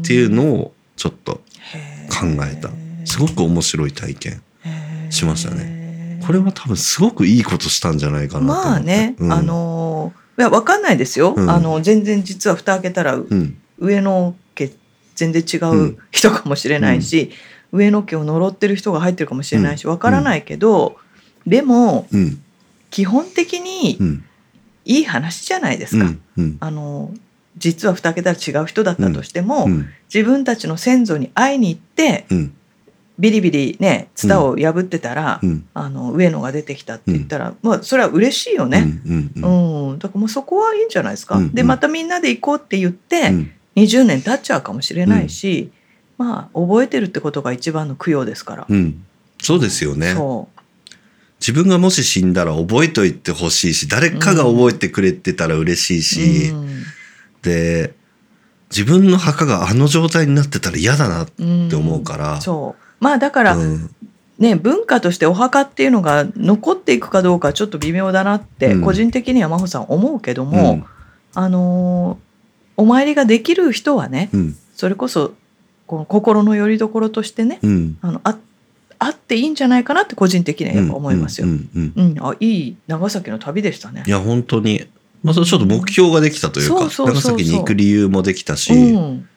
っていうのをちょっと考考えた。すごく面白い体験しましたねこれは多分すごくいいことしたんじゃないかなまあね、うん。あのいやわかんないですよ、うん。あの全然実は蓋開けたらうん。上の毛全然違ううん。人かもしれないし、上の毛を呪ってる人が入ってるかもしれないしわからないけど、でもうん。基本的にうん。いい話じゃないですか。あの実は蓋開けたら違う人だったとしても、うん。自分たちの先祖に会いに行ってうんビリビリねツタを破ってたら、うん。あの上野が出てきたって言ったら、まあそれは嬉しいよね。うんうんうん、だからもうそこはいいんじゃないですか。うんでまたみんなで行こうって言って、うん。20年経っちゃうかもしれないし、まあ覚えてるってことが一番の供養ですから。うん。そうですよね。そ自分がもし死んだら覚えといてほしいし誰かが覚えてくれてたら嬉しいし、うん。で自分の墓があの状態になってたら嫌だなってうん思うから、そうまあだから、うん。ね文化としてお墓っていうのが残っていくかどうかちょっと微妙だなって、うん。個人的には真帆さん思うけども、うん。あのーお参りができる人はねうん。それこそこの心の拠り所としてねうん。あのああっていいんじゃないかなって個人的にはやっぱ思いますよ。あいい長崎の旅でしたね。い。や本当に、まあ、それちょっと目標ができたというか長崎に行く理由もできたし、うん、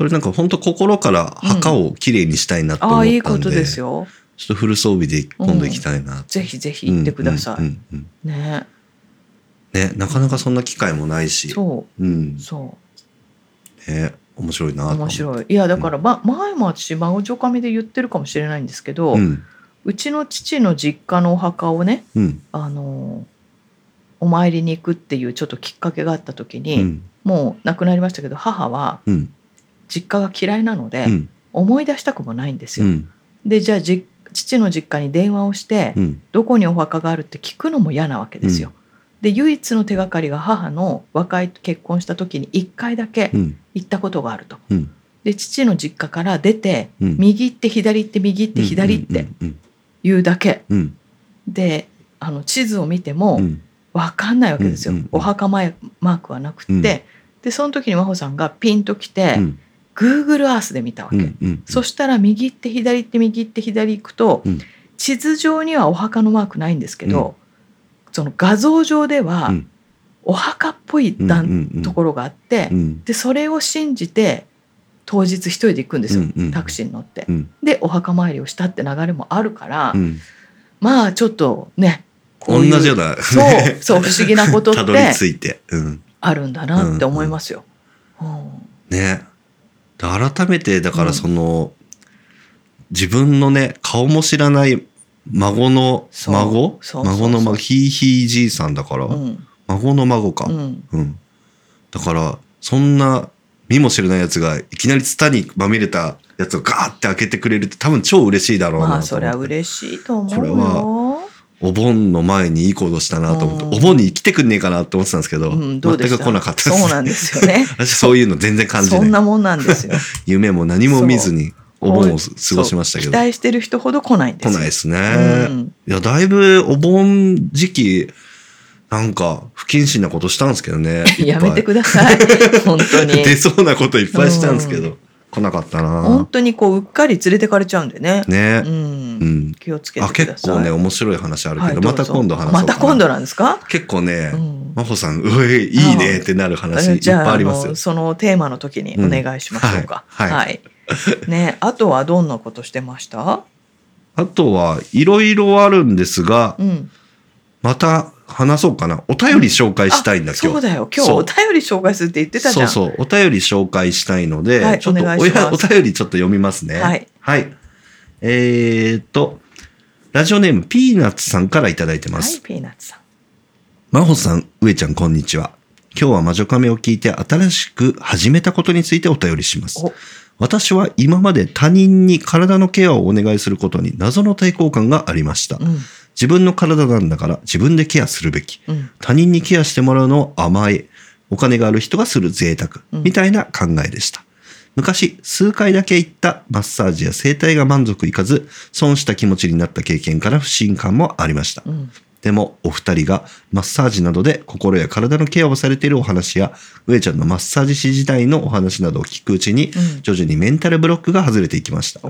これなんか本当心から墓をきれいにしたいなと思ったんで、ああいいことですよ。ちょっとフル装備で今度行きたいな、ぜひぜひ行ってください。うんうんうんね。ねなかなかそんな機会もないし、そう。ん。う。そね、面白いな面白い。いやだから、ま、前も私孫女将で言ってるかもしれないんですけど、ううんちの父の実家のお墓をねうん。あのお参りに行くっていうちょっときっかけがあった時うに、ん。もう亡くなりましたけど母はうん実家が嫌いなので、うん。思い出したくもないんですよ。うん。でじゃあじ父の実家に電話をして、うん。どこにお墓があるって聞くのも嫌なわけですよ。で唯一の手がかりが母の若い結婚した時に1回だけうん。行ったことがあると。うん。で父の実家から出てうん。右行って左行って右行って左行ってうん。いうだけ。うん。であの地図を見てもうん。分かんないわけですよ。お墓前マークはなくって、うん。でその時に真帆さんがピンときて、うん Google Earth で見たわけ。うんうんそしたら右行って左行って右行って左行くと、うん。地図上にはお墓のマークないんですけど、その画像上ではうん。お墓っぽいうん段うんうんところがあって、うんでそれを信じて当日一人で行くんですよ、うんうんタクシーに乗って。うん。でお墓参りをしたって流れもあるから、うん。まあちょっとね同じようなそうそう *laughs* 不思議なことって着いて、うん、あるんだなって思いますよ。うんね。で改めてだからその、自分のね顔も知らない孫の孫？孫の孫ひいひいじいさんだから、うん。孫の孫か、うん。うん。だから、そんな見も知らないやつがいきなりツタにまみれたやつをガーって開けてくれるって多分超嬉しいだろうな。まあそりゃ嬉しいと思うこれよ。お盆の前にいい行動したなと思って、うんお盆に来てくんねえかなって思ってたんですけど、うん、ど全く来なかったです。そうなんですよね。*laughs* 私そういうの全然感じない。そんなもんなんですよ。夢も何も見ずにお盆を過ごしましたけど。期待してる人ほど来ないんですよ。来ないですね。うんいや、だいぶお盆時期、なんか不謹慎なことしたんですけどね。*laughs* やめてください。本当に。*laughs* 出そうなこといっぱいしたんですけど、う来なかったな本当にこううっかり連れてかれちゃうんでね。ねう。。うんん。気をつけてあ、ください。結構ね、面白い話あるけど、はいまた今度話。また今度なんですか？結構ね、うん真帆さん、うえ、いいねってなる話いっぱいあありますよの。そのテーマの時にお願いしましょうか。うんはいね、あとはどんなことしてました？あとは、いろいろあるんですが、うん。また話そうかな。お便り紹介したいんだ、あ今日。そうだよ。今日お便り紹介するって言ってたじゃん。そうそう。お便り紹介したいので、はいちょっとお願いしますお便りちょっと読みますね。はい。はい。えーっと、ラジオネームピーナッツさんからいただいてまはい、す。ピーナッツさん。真帆さん、上ちゃん、こんにちは。今日は魔女カメを聞いて新しく始めたことについてお便りします。お、私は今まで他人に体のケアをお願いすることに謎の抵抗感がありました。うん、自分の体なんだから自分でケアするべき。うん、他人にケアしてもらうのは甘え、お金がある人がする贅沢、うんみたいな考えでした。昔、数回だけ行ったマッサージや整体が満足いかず、損した気持ちになった経験から不信感もありました。うん、でも、お二人がマッサージなどで心や体のケアをされているお話や、上ちゃんのマッサージ師時代のお話などを聞くうちに、うん徐々にメンタルブロックが外れていきました。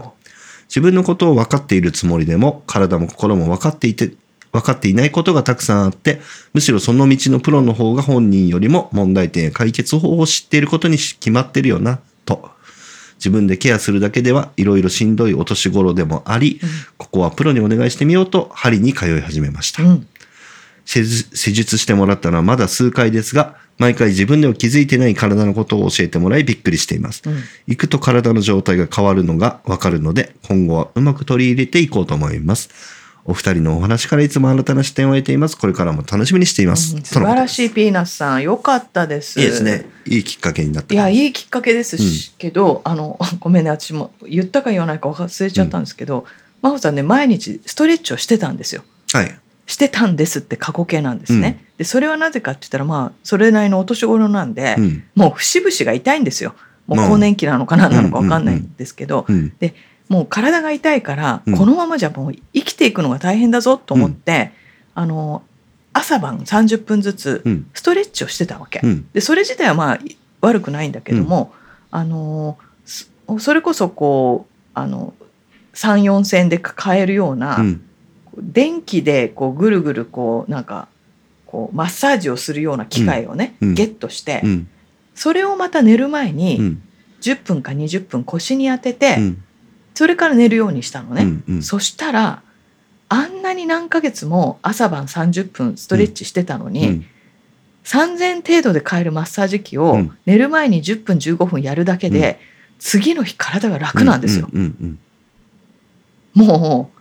自分のことを分かっているつもりでも、体も心も分かっていて、分かっていないことがたくさんあって、むしろその道のプロの方が本人よりも問題点や解決法を知っていることに決まってるよな、と。自分でケアするだけではいろいろしんどいお年頃でもあり、ここはプロにお願いしてみようと針に通い始めました。うん、施術してもらったのはまだ数回ですが、毎回自分では気づいてない体のことを教えてもらいびっくりしています。うん。行くと体の状態が変わるのがわかるので、今後はうまく取り入れていこうと思います。お二人のお話からいつも新たな視点を得ています。これからも楽しみにしています。うん素晴らしい。いピーナッツさん、よかったです。いいですね。いいきっかけになった。いや、いいきっかけですし、けど、あの、*laughs* ごめんね、私も言ったか言わないか忘れちゃったんですけど、真帆さんね、毎日ストレッチをしてたんですよ。はい。してたんですって過去形なんですね。で、それはなぜかって言ったら、まあ、それなりのお年頃なんで、うん。もう節々が痛いんですよ。もうまあ更年期なのか何なのかわかんないんですけど、うん。もう体が痛いから、うんこのままじゃもう生きていくのが大変だぞと思って、あの、朝晩30分ずつうん。ストレッチをしてたわけ。うん。でそれ自体はまあい悪くないんだけども、あのそそれこそこうあの34線で買えるような、うん。電気でこうぐるぐるこうなんかこうマッサージをするような機械をね、うんうんゲットして、うん。それをまた寝る前うにん。10分か20分腰に当てて、うん。それから寝るようにしたのね。うん。うん。そしたらあんなに何ヶ月も朝晩30分ストレッチしてたのに、うん。3000程度で買えるマッサージ機をうん寝る前に10分15分やるだけで、次の日体が楽なんですよ。もう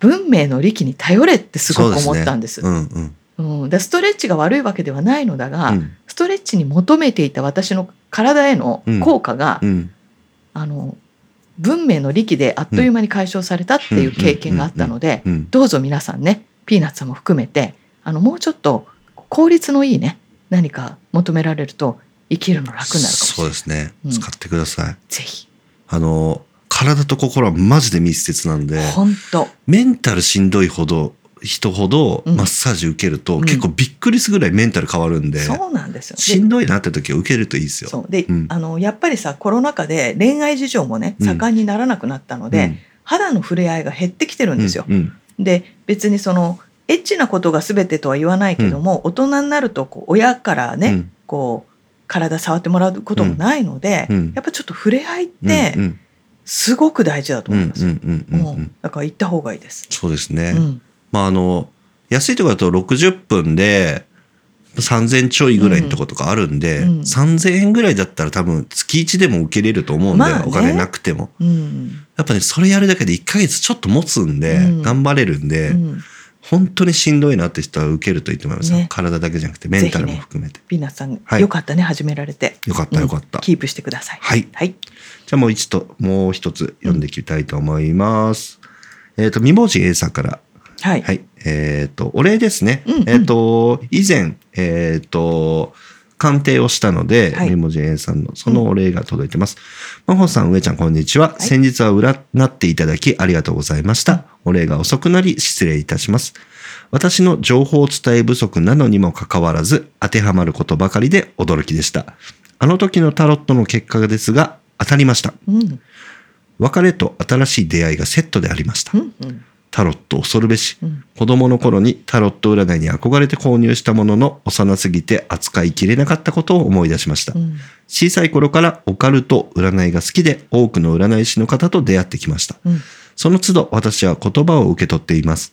文明の利器に頼れってすごく思ったんです。うん。うん。うん、でストレッチが悪いわけではないのだが、うん。ストレッチに求めていた私の体への効果が、うん。あの文明の利器であっという間に解消されたっていう経験があったので、うん。どうぞ皆さんねピーナッツさんも含めてあのもうちょっと効率のいいね何か求められると生きるの楽になるかもしれない。そうですねう。ん使ってください。ぜひあの、体と心はマジで密接なんで、本当メンタルしんどいほど、人ほどうん。マッサージ受けると、うん。結構びっくりするぐらいメンタル変わるんで、そうなんですよ。でしんどいなって時は受けるといいですよ。で、うん。あのやっぱりさコロナ禍で恋愛事情もねうん。盛んにならなくなったので、肌の触れ合いが減ってきてるんですよ。うんで別にそのエッチなことが全てとは言わないけども、大人になるとこう親からね、うん。こう体触ってもらうこともないので、うん。やっぱちょっと触れ合いっうんてうんすごく大事だとうん思います。だから行った方がいいです。そうですね。うんまああの安いところだと60分で3000ちょいぐらいのとことかあるんで、うん3000円ぐらいだったら多分月1でも受けれると思うんで、まあねお金なくても。うんやっぱね、それやるだけで1ヶ月ちょっと持つんで、うん頑張れるんで、うん本当にしんどいなって人は受けるといいと思いますよ、ね体だけじゃなくてメンタルも含めて。ピーナッツさん、はいよかったね始められて。よかったよかった。うんキープしてください。はいはい。じゃあもう一度、もう一つ読んでいきたいと思います。えっ、と、未文字 A さんから。はい。はい。えっ、と、お礼ですね。うんうんえっ、と、以前、えっ、と、鑑定をしたので、はいメモジ A さんのそのお礼が届いてます。真帆さん、上ちゃん、こんにちは。い先日は占っていただきありがとうございました。お礼が遅くなり失礼いたします。私の情報伝え不足なのにもかかわらず、当てはまることばかりで驚きでした。あの時のタロットの結果ですが、当たりました。うん。別れと新しい出会いがセットでありましたう。ん。うん。タロット恐るべし。うん子供の頃にタロット占いに憧れて購入したものの幼すぎて扱いきれなかったことを思い出しました。うん。小さい頃からオカルト占いが好きで多くの占い師の方と出会ってきました。うん。その都度私は言葉を受け取っています。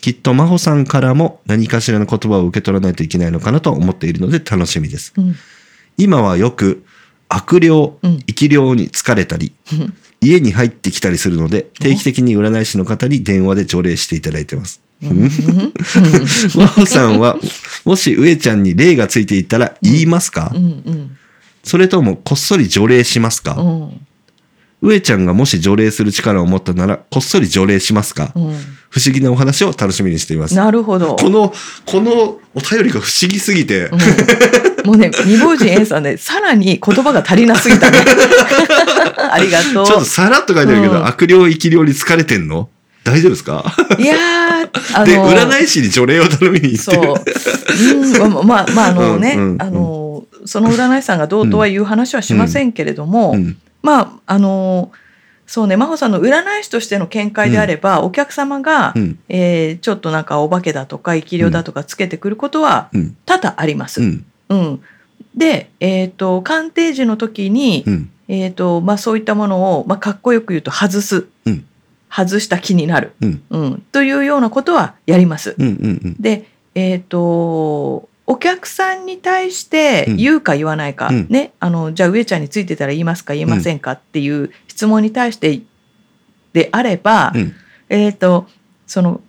きっと真帆さんからも何かしらの言葉を受け取らないといけないのかなと思っているので楽しみです。うん。今はよく悪霊、うん生き霊に疲れたり、家に入ってきたりするので定期的に占い師の方に電話で除霊していただいてます。*laughs* 真帆さんはもし上ちゃんに霊がついていたら言いますか、うん。うん。それともこっそり除霊しますか、うん。上ちゃんがもし除霊する力を持ったならこっそり除霊しますか、うん。不思議なお話を楽しみにしています。なるほど。この、このお便りが不思議すぎて、うんもうね、未亡人 A さんね、さらに言葉が足りなすぎたね。*laughs* ありがとう。ちょっとさらっと書いてあるけど、うん悪霊生き霊に疲れてんの？大丈夫ですか？いやー、あ *laughs* で、の占い師に除霊を頼みに行ってそう。うん、まあ、まあ、あのね、うんうんうんあの、その占い師さんがどうとはいう話はしませんけれども、うんまあ、あの、そうね、真帆さんの占い師としての見解であれば、お客様が、うんえーちょっとなんかお化けだとか生き量だとかつけてくることはうん多々あります。ううん。んで、えっ、と、鑑定時の時に、うんえっ、と、まあそういったものを、まあかっこよく言うと外す。うん外した気になる。うんうん。というようなことはやります。うんうんで、えっ、と、お客さんに対してうん。言うか言わないか、うん。ね、あの、じゃあ上ちゃんについてたら言いますか言いませんかっていう質問に対してであれば、うん。えっ、と、その、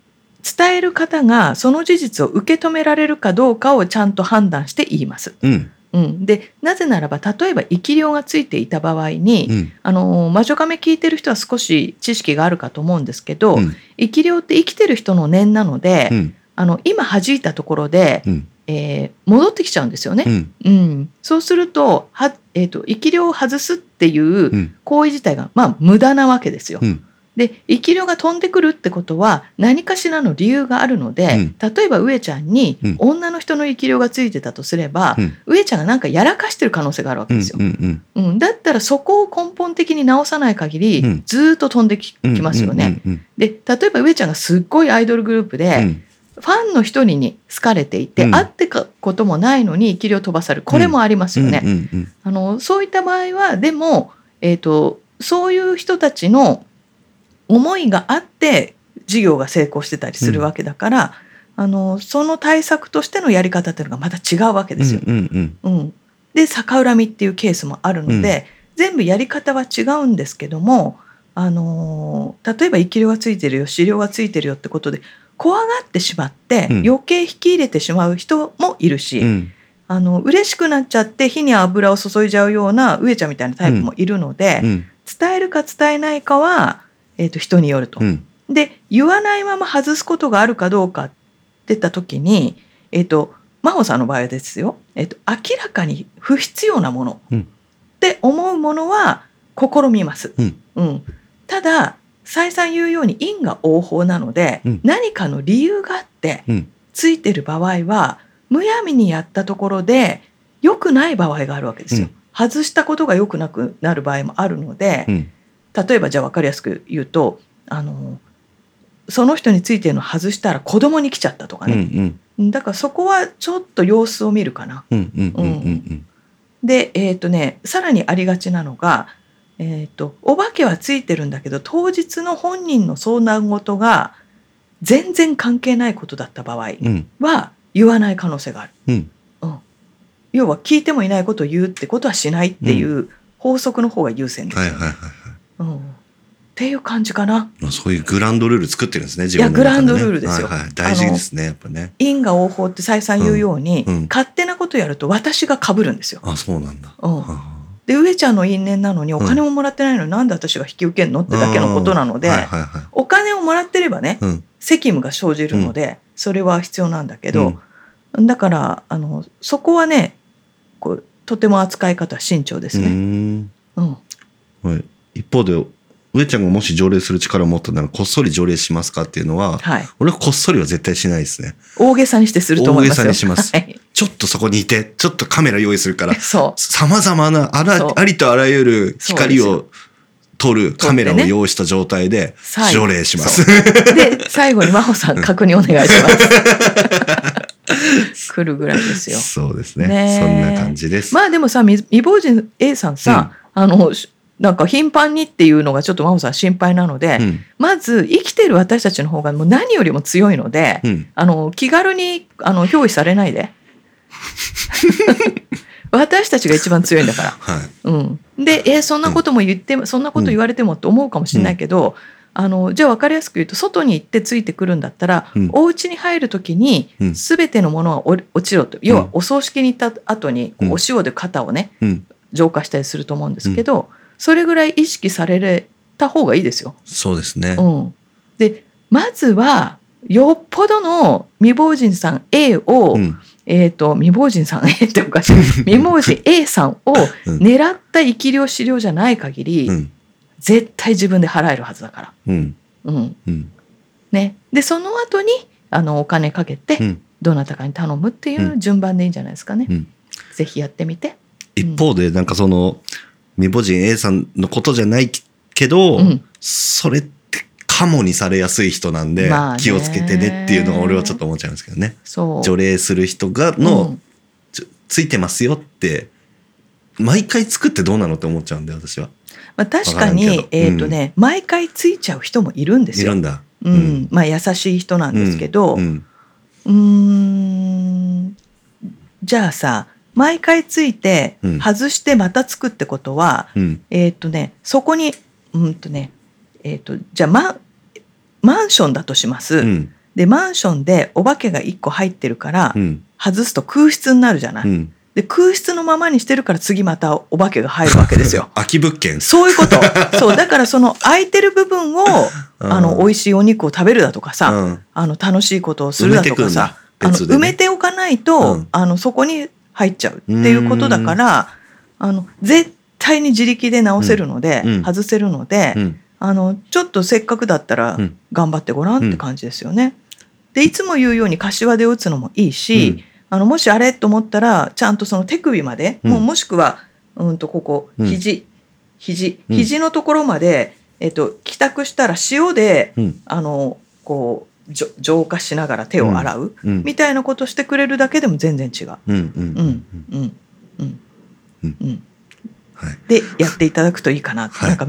伝える方がその事実を受け止められるかどうかをちゃんと判断して言います。うん。うん、でなぜならば例えば生き量がついていた場合に、うん。あの魔女亀聞いてる人は少し知識があるかと思うんですけど、うん。生き量って生きてる人の念なので、うん。あの今弾いたところで、うんえー戻ってきちゃうんですよね。うん。うん。そうするとは、えー、と生き量を外すっていううん。行為自体が、まあ、無駄なわけですよ。うん。で生き量が飛んでくるってことは何かしらの理由があるので、例えば上ちゃんにうん。女の人の生き量がついてたとすれば、うん。上ちゃんがなんかやらかしてる可能性があるわけうん。ですよ。うん。うん。だったらそこを根本的に直さない限り、うん。ずーっと飛んできますよね。うん。で例えば上ちゃんがすっごいアイドルグループで、うんファンの人にに好かれていて、うん。会ってかこともないのに生き量を飛ばされる。これもありますよね。そういった場合はでも、えー、とそういう人たちの思いがあって事業が成功してたりするわけだから、あのその対策としてのやり方っていうのがまた違うわけですよ。うんうんうん。で逆恨みっていうケースもあるので、全部やり方は違うんですけども、あのー例えば生き量がついてるよ資料がついてるよってことで怖がってしまってうん。余計引き入れてしまう人もいるし、うん。あの嬉しくなっちゃって火に油を注いじゃうような上ちゃんみたいなタイプもいるので、うん。伝えるか伝えないかは、えー、と人によると。うん。で言わないまま外すことがあるかどうかって言った時に、えー、と真帆さんの場合ですよ、えー、と明らかに不必要なものうん。って思うものは試みます。うん。うん。ただ再三言うように因果応報なので、うん。何かの理由があってうん。ついてる場合はむやみにやったところで良くない場合があるわけですよ。うん。外したことが良くなくなる場合もあるので、うん。例えばじゃあ分かりやすく言うとあのその人についてるの外したら子供に来ちゃったとかうんうね、ん。だからそこはちょっと様子を見るかな。でえっ、とねさらにありがちなのが、えー、とお化けはついてるんだけど当日の本人の相談事が全然関係ないことだった場合うん。は言わない可能性がある。うん。要は聞いてもいないことを言うってことはしないっていう法則の方が優先ですよ。っていう感じかな。まあそういうグランドルール作ってるんですね、自いや分の中で、ね。グランドルールですよ。はいはい、大事ですね、やっぱね。因果応報って再三言うように、うん。うん。勝手なことやると私が被るんですよ。あ、そうなんだ。うん。はで上ちゃんの因縁なのにお金ももらってないのになんで私が引き受けるの？ってあだけのことなので。お金をもらってればねうん。責務が生じるので、それは必要なんだけど、だからあのそこはねこうとても扱い方は慎重ですうね。ん。うんはい。一方で、上ちゃんがもし条例する力を持ったなら、こっそり条例しますかっていうのは、はい、俺はこっそりは絶対しないですね。大げさにしてすると思いますよ。大げさにしますはい、ちょっとそこにいて、ちょっとカメラ用意するから、*laughs* そう様々なあらありとあらゆる光を撮るカメラを用意した状態で最後条例します。で最後に *laughs* 真帆さん確認お願いします。*laughs* 来るぐらいですよ。そうですねねえそんな感じです。まあでもさ未未亡人 A さんさ、あのしなんか頻繁にっていうのがちょっと真帆さん心配なので、うん。まず生きてる私たちの方がもう何よりも強いので、うん。あの気軽にあの憑依されないで。*laughs* 私たちが一番強いんだから。はい。うん、でえーそんなことも言っても、そんなこと言われてもって思うかもしれないけど、あのじゃあ分かりやすく言うと外に行ってついてくるんだったら、うんお家に入る時にうん全てのものはお落ちろと、要はお葬式に行った後にお塩で肩をねうん。浄化したりすると思うんですけど、それぐらい意識された方がいいですよ。そうですね。うん、でまずはよっぽどの未亡人さん A を、うん。えっ、と未亡人さん A っておかしい未亡人 A さんをうん狙った生き量資料じゃない限り、うん。絶対自分で払えるはずだから。うん。うんうん。ね、でその後にあのお金かけて、うん。どなたかに頼むっていう順番でいいんじゃないですかね。うんぜひやってみて。一方で、なんかその、未亡人 A さんのことじゃないけど、うんそれってカモにされやすい人なんで、気をつけてねっていうのは俺はちょっと思っちゃうんですけどね。除霊する人がうの、ん。ちょついてますよって、毎回作ってどうなのって思っちゃうんで、私は。まあ、確かにど、えっ、とね、毎回ついちゃう人もいるんですよ。いるんだ。うん、まあ優しい人なんですけど、ううん。ーん。じゃあさ毎回ついてうん。外してまたつくってことは、うん。えーっとねそこにうんとねえーっとじゃあママンションだとします、うん。でマンションでお化けが1個入ってるから、うん。外すと空室になるじゃない、うん。で空室のままにしてるから次またお化けが入るわけですよ。*laughs* 空き物件。そういうこと。*laughs* そうだからその空いてる部分をあの美味しいお肉を食べるだとかさ、うん。あの楽しいことをするだとかさあの埋めておかないと、うん。あのそこに入っちゃうっていうことだからあの絶対に自力で直せるので、うん。外せるので、うん。あのちょっとせっかくだったらうん。頑張ってごらんって感じですよね。でいつも言うように柏で打つのもいいし、うん。あのもしあれと思ったらちゃんとその手首まで、うん。もうもしくはうんとここうん。肘、肘うん。肘のところまで、えっと、帰宅したら塩でうん。あのこう浄化しながら手を洗う、うん。みたいなことしてくれるだけでも全然違う。でやっていただくといいかな、はい。なんか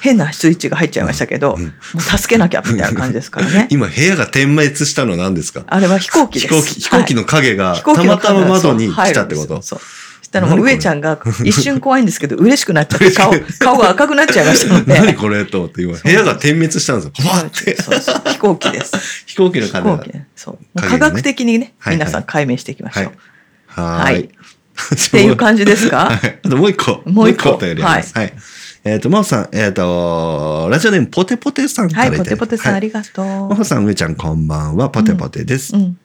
変なスイッチが入っちゃいましたけど、うんもう助けなきゃみたいな感じですからね。*laughs* 今部屋が点滅したの何ですか？あれは飛行機です。飛行機、飛行機の影が飛行たまたま窓に来たってこと？そう。そしたらもう上ちゃんが一瞬怖いんですけど嬉しくなっちゃって顔顔が赤くなっちゃいましたので。何これと思って今、部屋が点滅したんですよ。わって。そうそう飛行機です。飛行機の飛影が行機。ね。そう。科学的にね、はいはい皆さん解明していきましょう。はい。っていう感じですか、はい。あともう一個。もう一個。はい。えっと、まおさん、えっと、ラジオネームポテポテさんかはい、らいただいてポテポテさんあはいりがとう。まほさん、上ちゃん、こんばんは。ポテポテです。うん。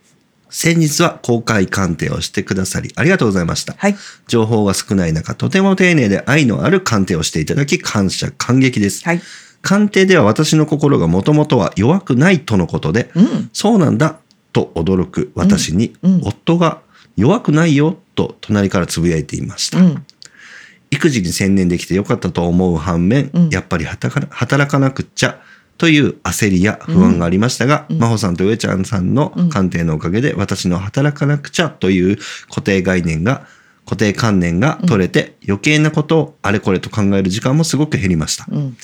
先日は公開鑑定をしてくださり、ありがとうございました。はい。情報が少ない中、とても丁寧で愛のある鑑定をしていただき、感謝、感激です。はい。鑑定では私の心がもともとは弱くないとのことで、うん。そうなんだと驚く私に、うんうん夫が弱くないよと隣からつぶやいていました。うん。育児に専念できてよかったと思う反面、うん。やっぱり働かなくっちゃという焦りや不安がありましたが、うん。真帆さんと上ちゃんさんの鑑定のおかげで、私の働かなくちゃという固定概念が、固定観念が取れて、余計なことをあれこれと考える時間もすごく減りました。うん。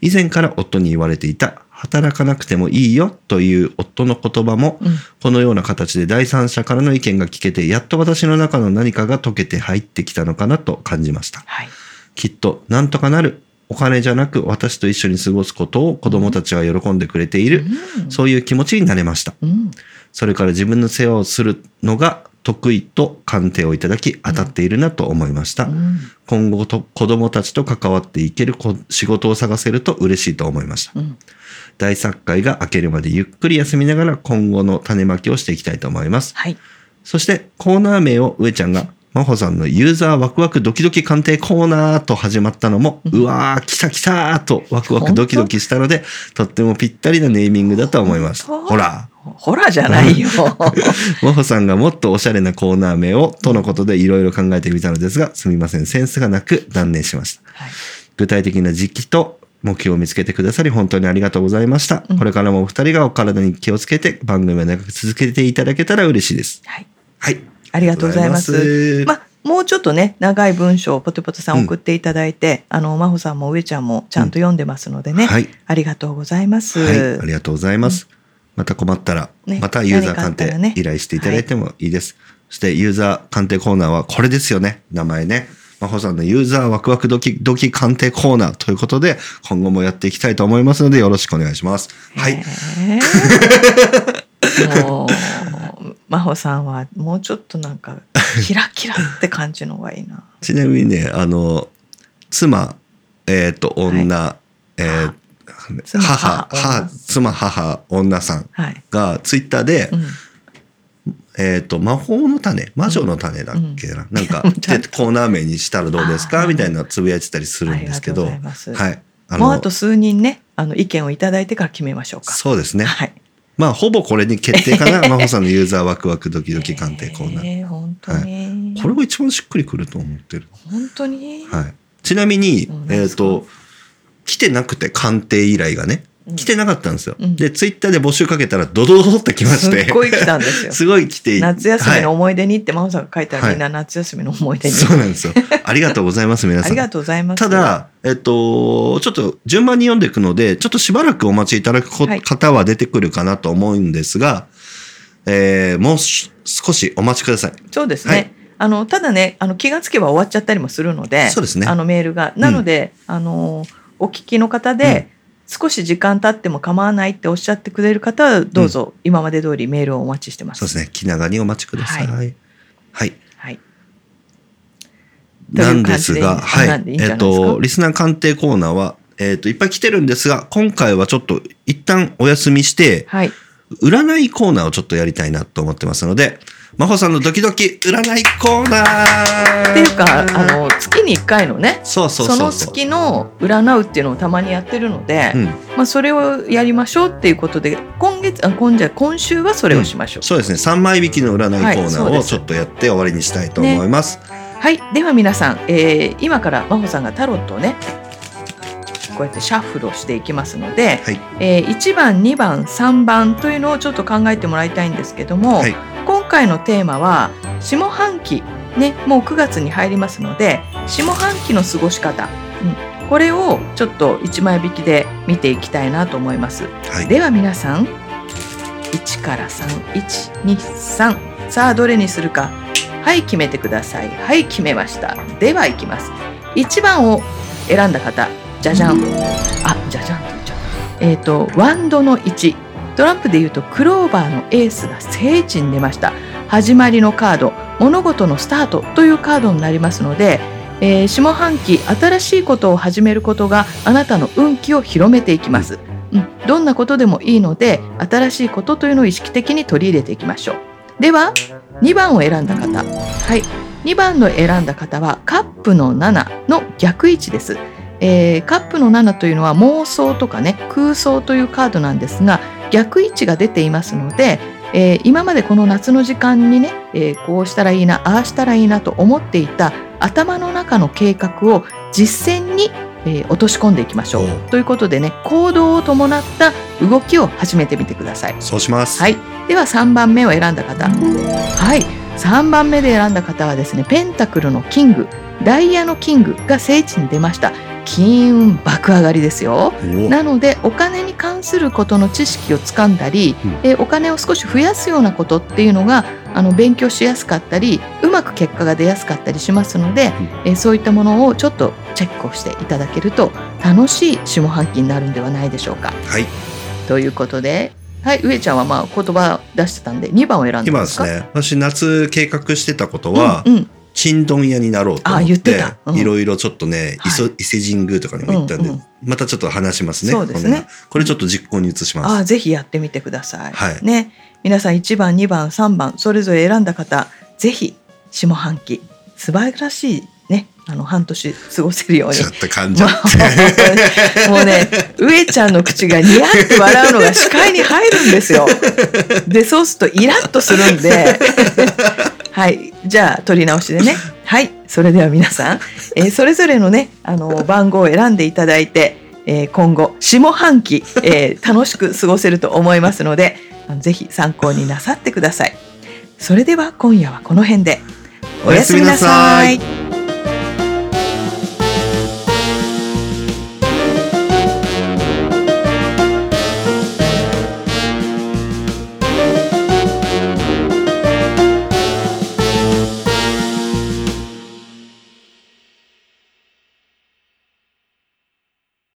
以前から夫に言われていた、働かなくてもいいよという夫の言葉も、うんこのような形で第三者からの意見が聞けて、やっと私の中の何かが解けて入ってきたのかなと感じました。はいきっとなんとかなる。お金じゃなく私と一緒に過ごすことを子供たちは喜んでくれている。そういう気持ちになれました。うんそれから自分の世話をするのが得意と鑑定をいただき当たっているなと思いました。うん今後と子供たちと関わっていけるこ仕事を探せると嬉しいと思いました。うん大作会が明けるまでゆっくり休みながら今後の種まきをしていきたいと思います。はい。そしてコーナー名を上ちゃんが真帆さんのユーザーワクワクドキドキ鑑定コーナーと始まったのも、うわー来た来たーとワクワクドキドキしたので、とってもぴったりなネーミングだと思います。ほら、ホラー。じゃないよ。*laughs* 真帆さんがもっとおしゃれなコーナー名をとのことでいろいろ考えてみたのですが、すみません、センスがなく断念しました。はい。具体的な時期と目標を見つけてくださり本当にありがとうございました。うんこれからもお二人がお体に気をつけて番組を長く続けていただけたら嬉しいです。はいはい。ありがとうございますまあもうちょっとね長い文章をポテポテさん送っていただいて、あの真帆さんも上ちゃんもちゃんと読んでますのでね、はい。ありがとうございます、はい。ありがとうございます。また困ったら、ねまたユーザー鑑定依頼していただいてもいいです。そしてユーザー鑑定コーナーはこれですよね。名前ね。真帆さんのユーザーワクワクドキドキ鑑定コーナーということで、今後もやっていきたいと思いますので、よろしくお願いします。はい。もう真帆さんはもうちょっとなんかキラキラって感じの方がいいな。*laughs* ちなみにね、あの、妻、えっ、と、女、えー妻母、母母、妻、母、女さんはい。がツイッターで、うんえっ、と、魔法の種、魔女の種だっけな、なんか、うんちゃんでコーナー名にしたらどうですか？みたいなつぶやいてたりするんですけど、はい。あもうあと数人ねあの意見をいただいてから決めましょうか。そうですね。はい。まあ、ほぼこれに決定かな。*laughs* 真帆さんのユーザーワクワクドキドキ鑑定コーナー。えー本当に、これが一番しっくりくると思ってる。本当に、はい。ちなみにうん、えっ、と、来てなくて鑑定依頼がね、うん来てなかったんですよ。うんで、ツイッターで募集かけたら、ドドドドって来まして。すっごい来たんですよすごい来て。夏休みのは思い出にって真帆さんが書いたら、はいみんな夏休みの思い出いに。そうなんですよ。ありがとうございます、皆さん。ありがとうございます。ただ、えっと、ちょっと順番に読んでいくので、ちょっとしばらくお待ちいただく方は出てくるかなと思うんですが、えーもうし少しお待ちください。そうですね。はいあのただねあの気がつけば終わっちゃったりもするのでそうですねあのメールがなので、あのお聞きの方で、少し時間経っても構わないっておっしゃってくれる方はどうぞ、今まで通りメールをお待ちしてます。そうですね。気長にお待ちください。ははい。はい。はい。なんですが、はい。いいえっと、リスナー鑑定コーナーは、えっと、いっぱい来てるんですが、今回はちょっと一旦お休みして、はい。占いコーナーをちょっとやりたいなと思ってますので、真帆さんのドキドキ占いコーナーっていうかあの月に1回のねそうそうその。月の占うっていうのをたまにやってるので、うん、まあ、それをやりましょうっていうことで今月あ今じゃ今週はそれをしましょう。そうですね。3枚引きの占いコはいーナーをちょっとやって終わりにしたいと思います。はい、では皆さん、えー今から真帆さんがタロットをねこうやってシャッフルをしていきますので、はい。えー1番2番3番というのをちょっと考えてもらいたいんですけども、はい。今回のテーマは下半期ねもう9月に入りますので下半期の過ごし方、うん、これをちょっと1枚引きで見ていきたいなと思います。はい。では皆さん1から3123さあどれにするか。はい決めてください。はい決めました。ではいきます。1番を選んだ方じゃじゃんあじゃじゃんって言っちゃったえっ、とワンドの1トランプで言うとクローバーのエースが聖地に出ました。始まりのカード。物事のスタート。というカードになりますのでえー下半期新しいことを始めることがあなたの運気を広めていきます、うん、どんなことでもいいので新しいことというのを意識的に取り入れていきましょう。では2番を選んだ方。はい。2番の選んだ方はカップの7の逆位置です、えーカップの7というのは妄想とかね空想というカードなんですが逆位置が出ていますので、えー今までこの夏の時間にね、えーこうしたらいいなああしたらいいなと思っていた頭の中の計画を実践にえー落とし込んでいきましょう。ということでね行動を伴った動きを始めてみてください。そうします。はい。では3番目を選んだ方。はい。3番目で選んだ方はですねペンタクルのキングダイヤのキングが聖地に出ました金運爆上がりですよ。お。なのでお金に関することの知識をつかんだり、うん。えーお金を少し増やすようなことっていうのがあの勉強しやすかったりうまく結果が出やすかったりしますので、えーそういったものをちょっとチェックをしていただけると楽しい下半期になるんではないでしょうか。はい。ということで、はい、上ちゃんはまあ言葉出してたんで2番を選んでまか？今ですすね、私夏計画してたことは、うんうんちんどん屋になろうと思あ言ってたいろいろちょっとね、はいそ伊勢神宮とかにも行ったんで、うんうんまたちょっと話しますね。そうですねこれちょっと実行に移します。ああぜひやってみてください。はいね、皆さん1番2番3番それぞれ選んだ方ぜひ下半期素晴らしいねあの半年過ごせるようにちょっと噛んじゃって。もうね上ちゃんの口がニヤって笑うのが視界に入るんですよ。でそうするとイラッとするんではい。じゃあ取り直しでね。*laughs* はい。それでは皆さん、えーそれぞれのねあの番号を選んでいただいて、えー今後下半期、えー楽しく過ごせると思いますのでぜひ参考になさってください。それでは今夜はこの辺で。おやすみなさい。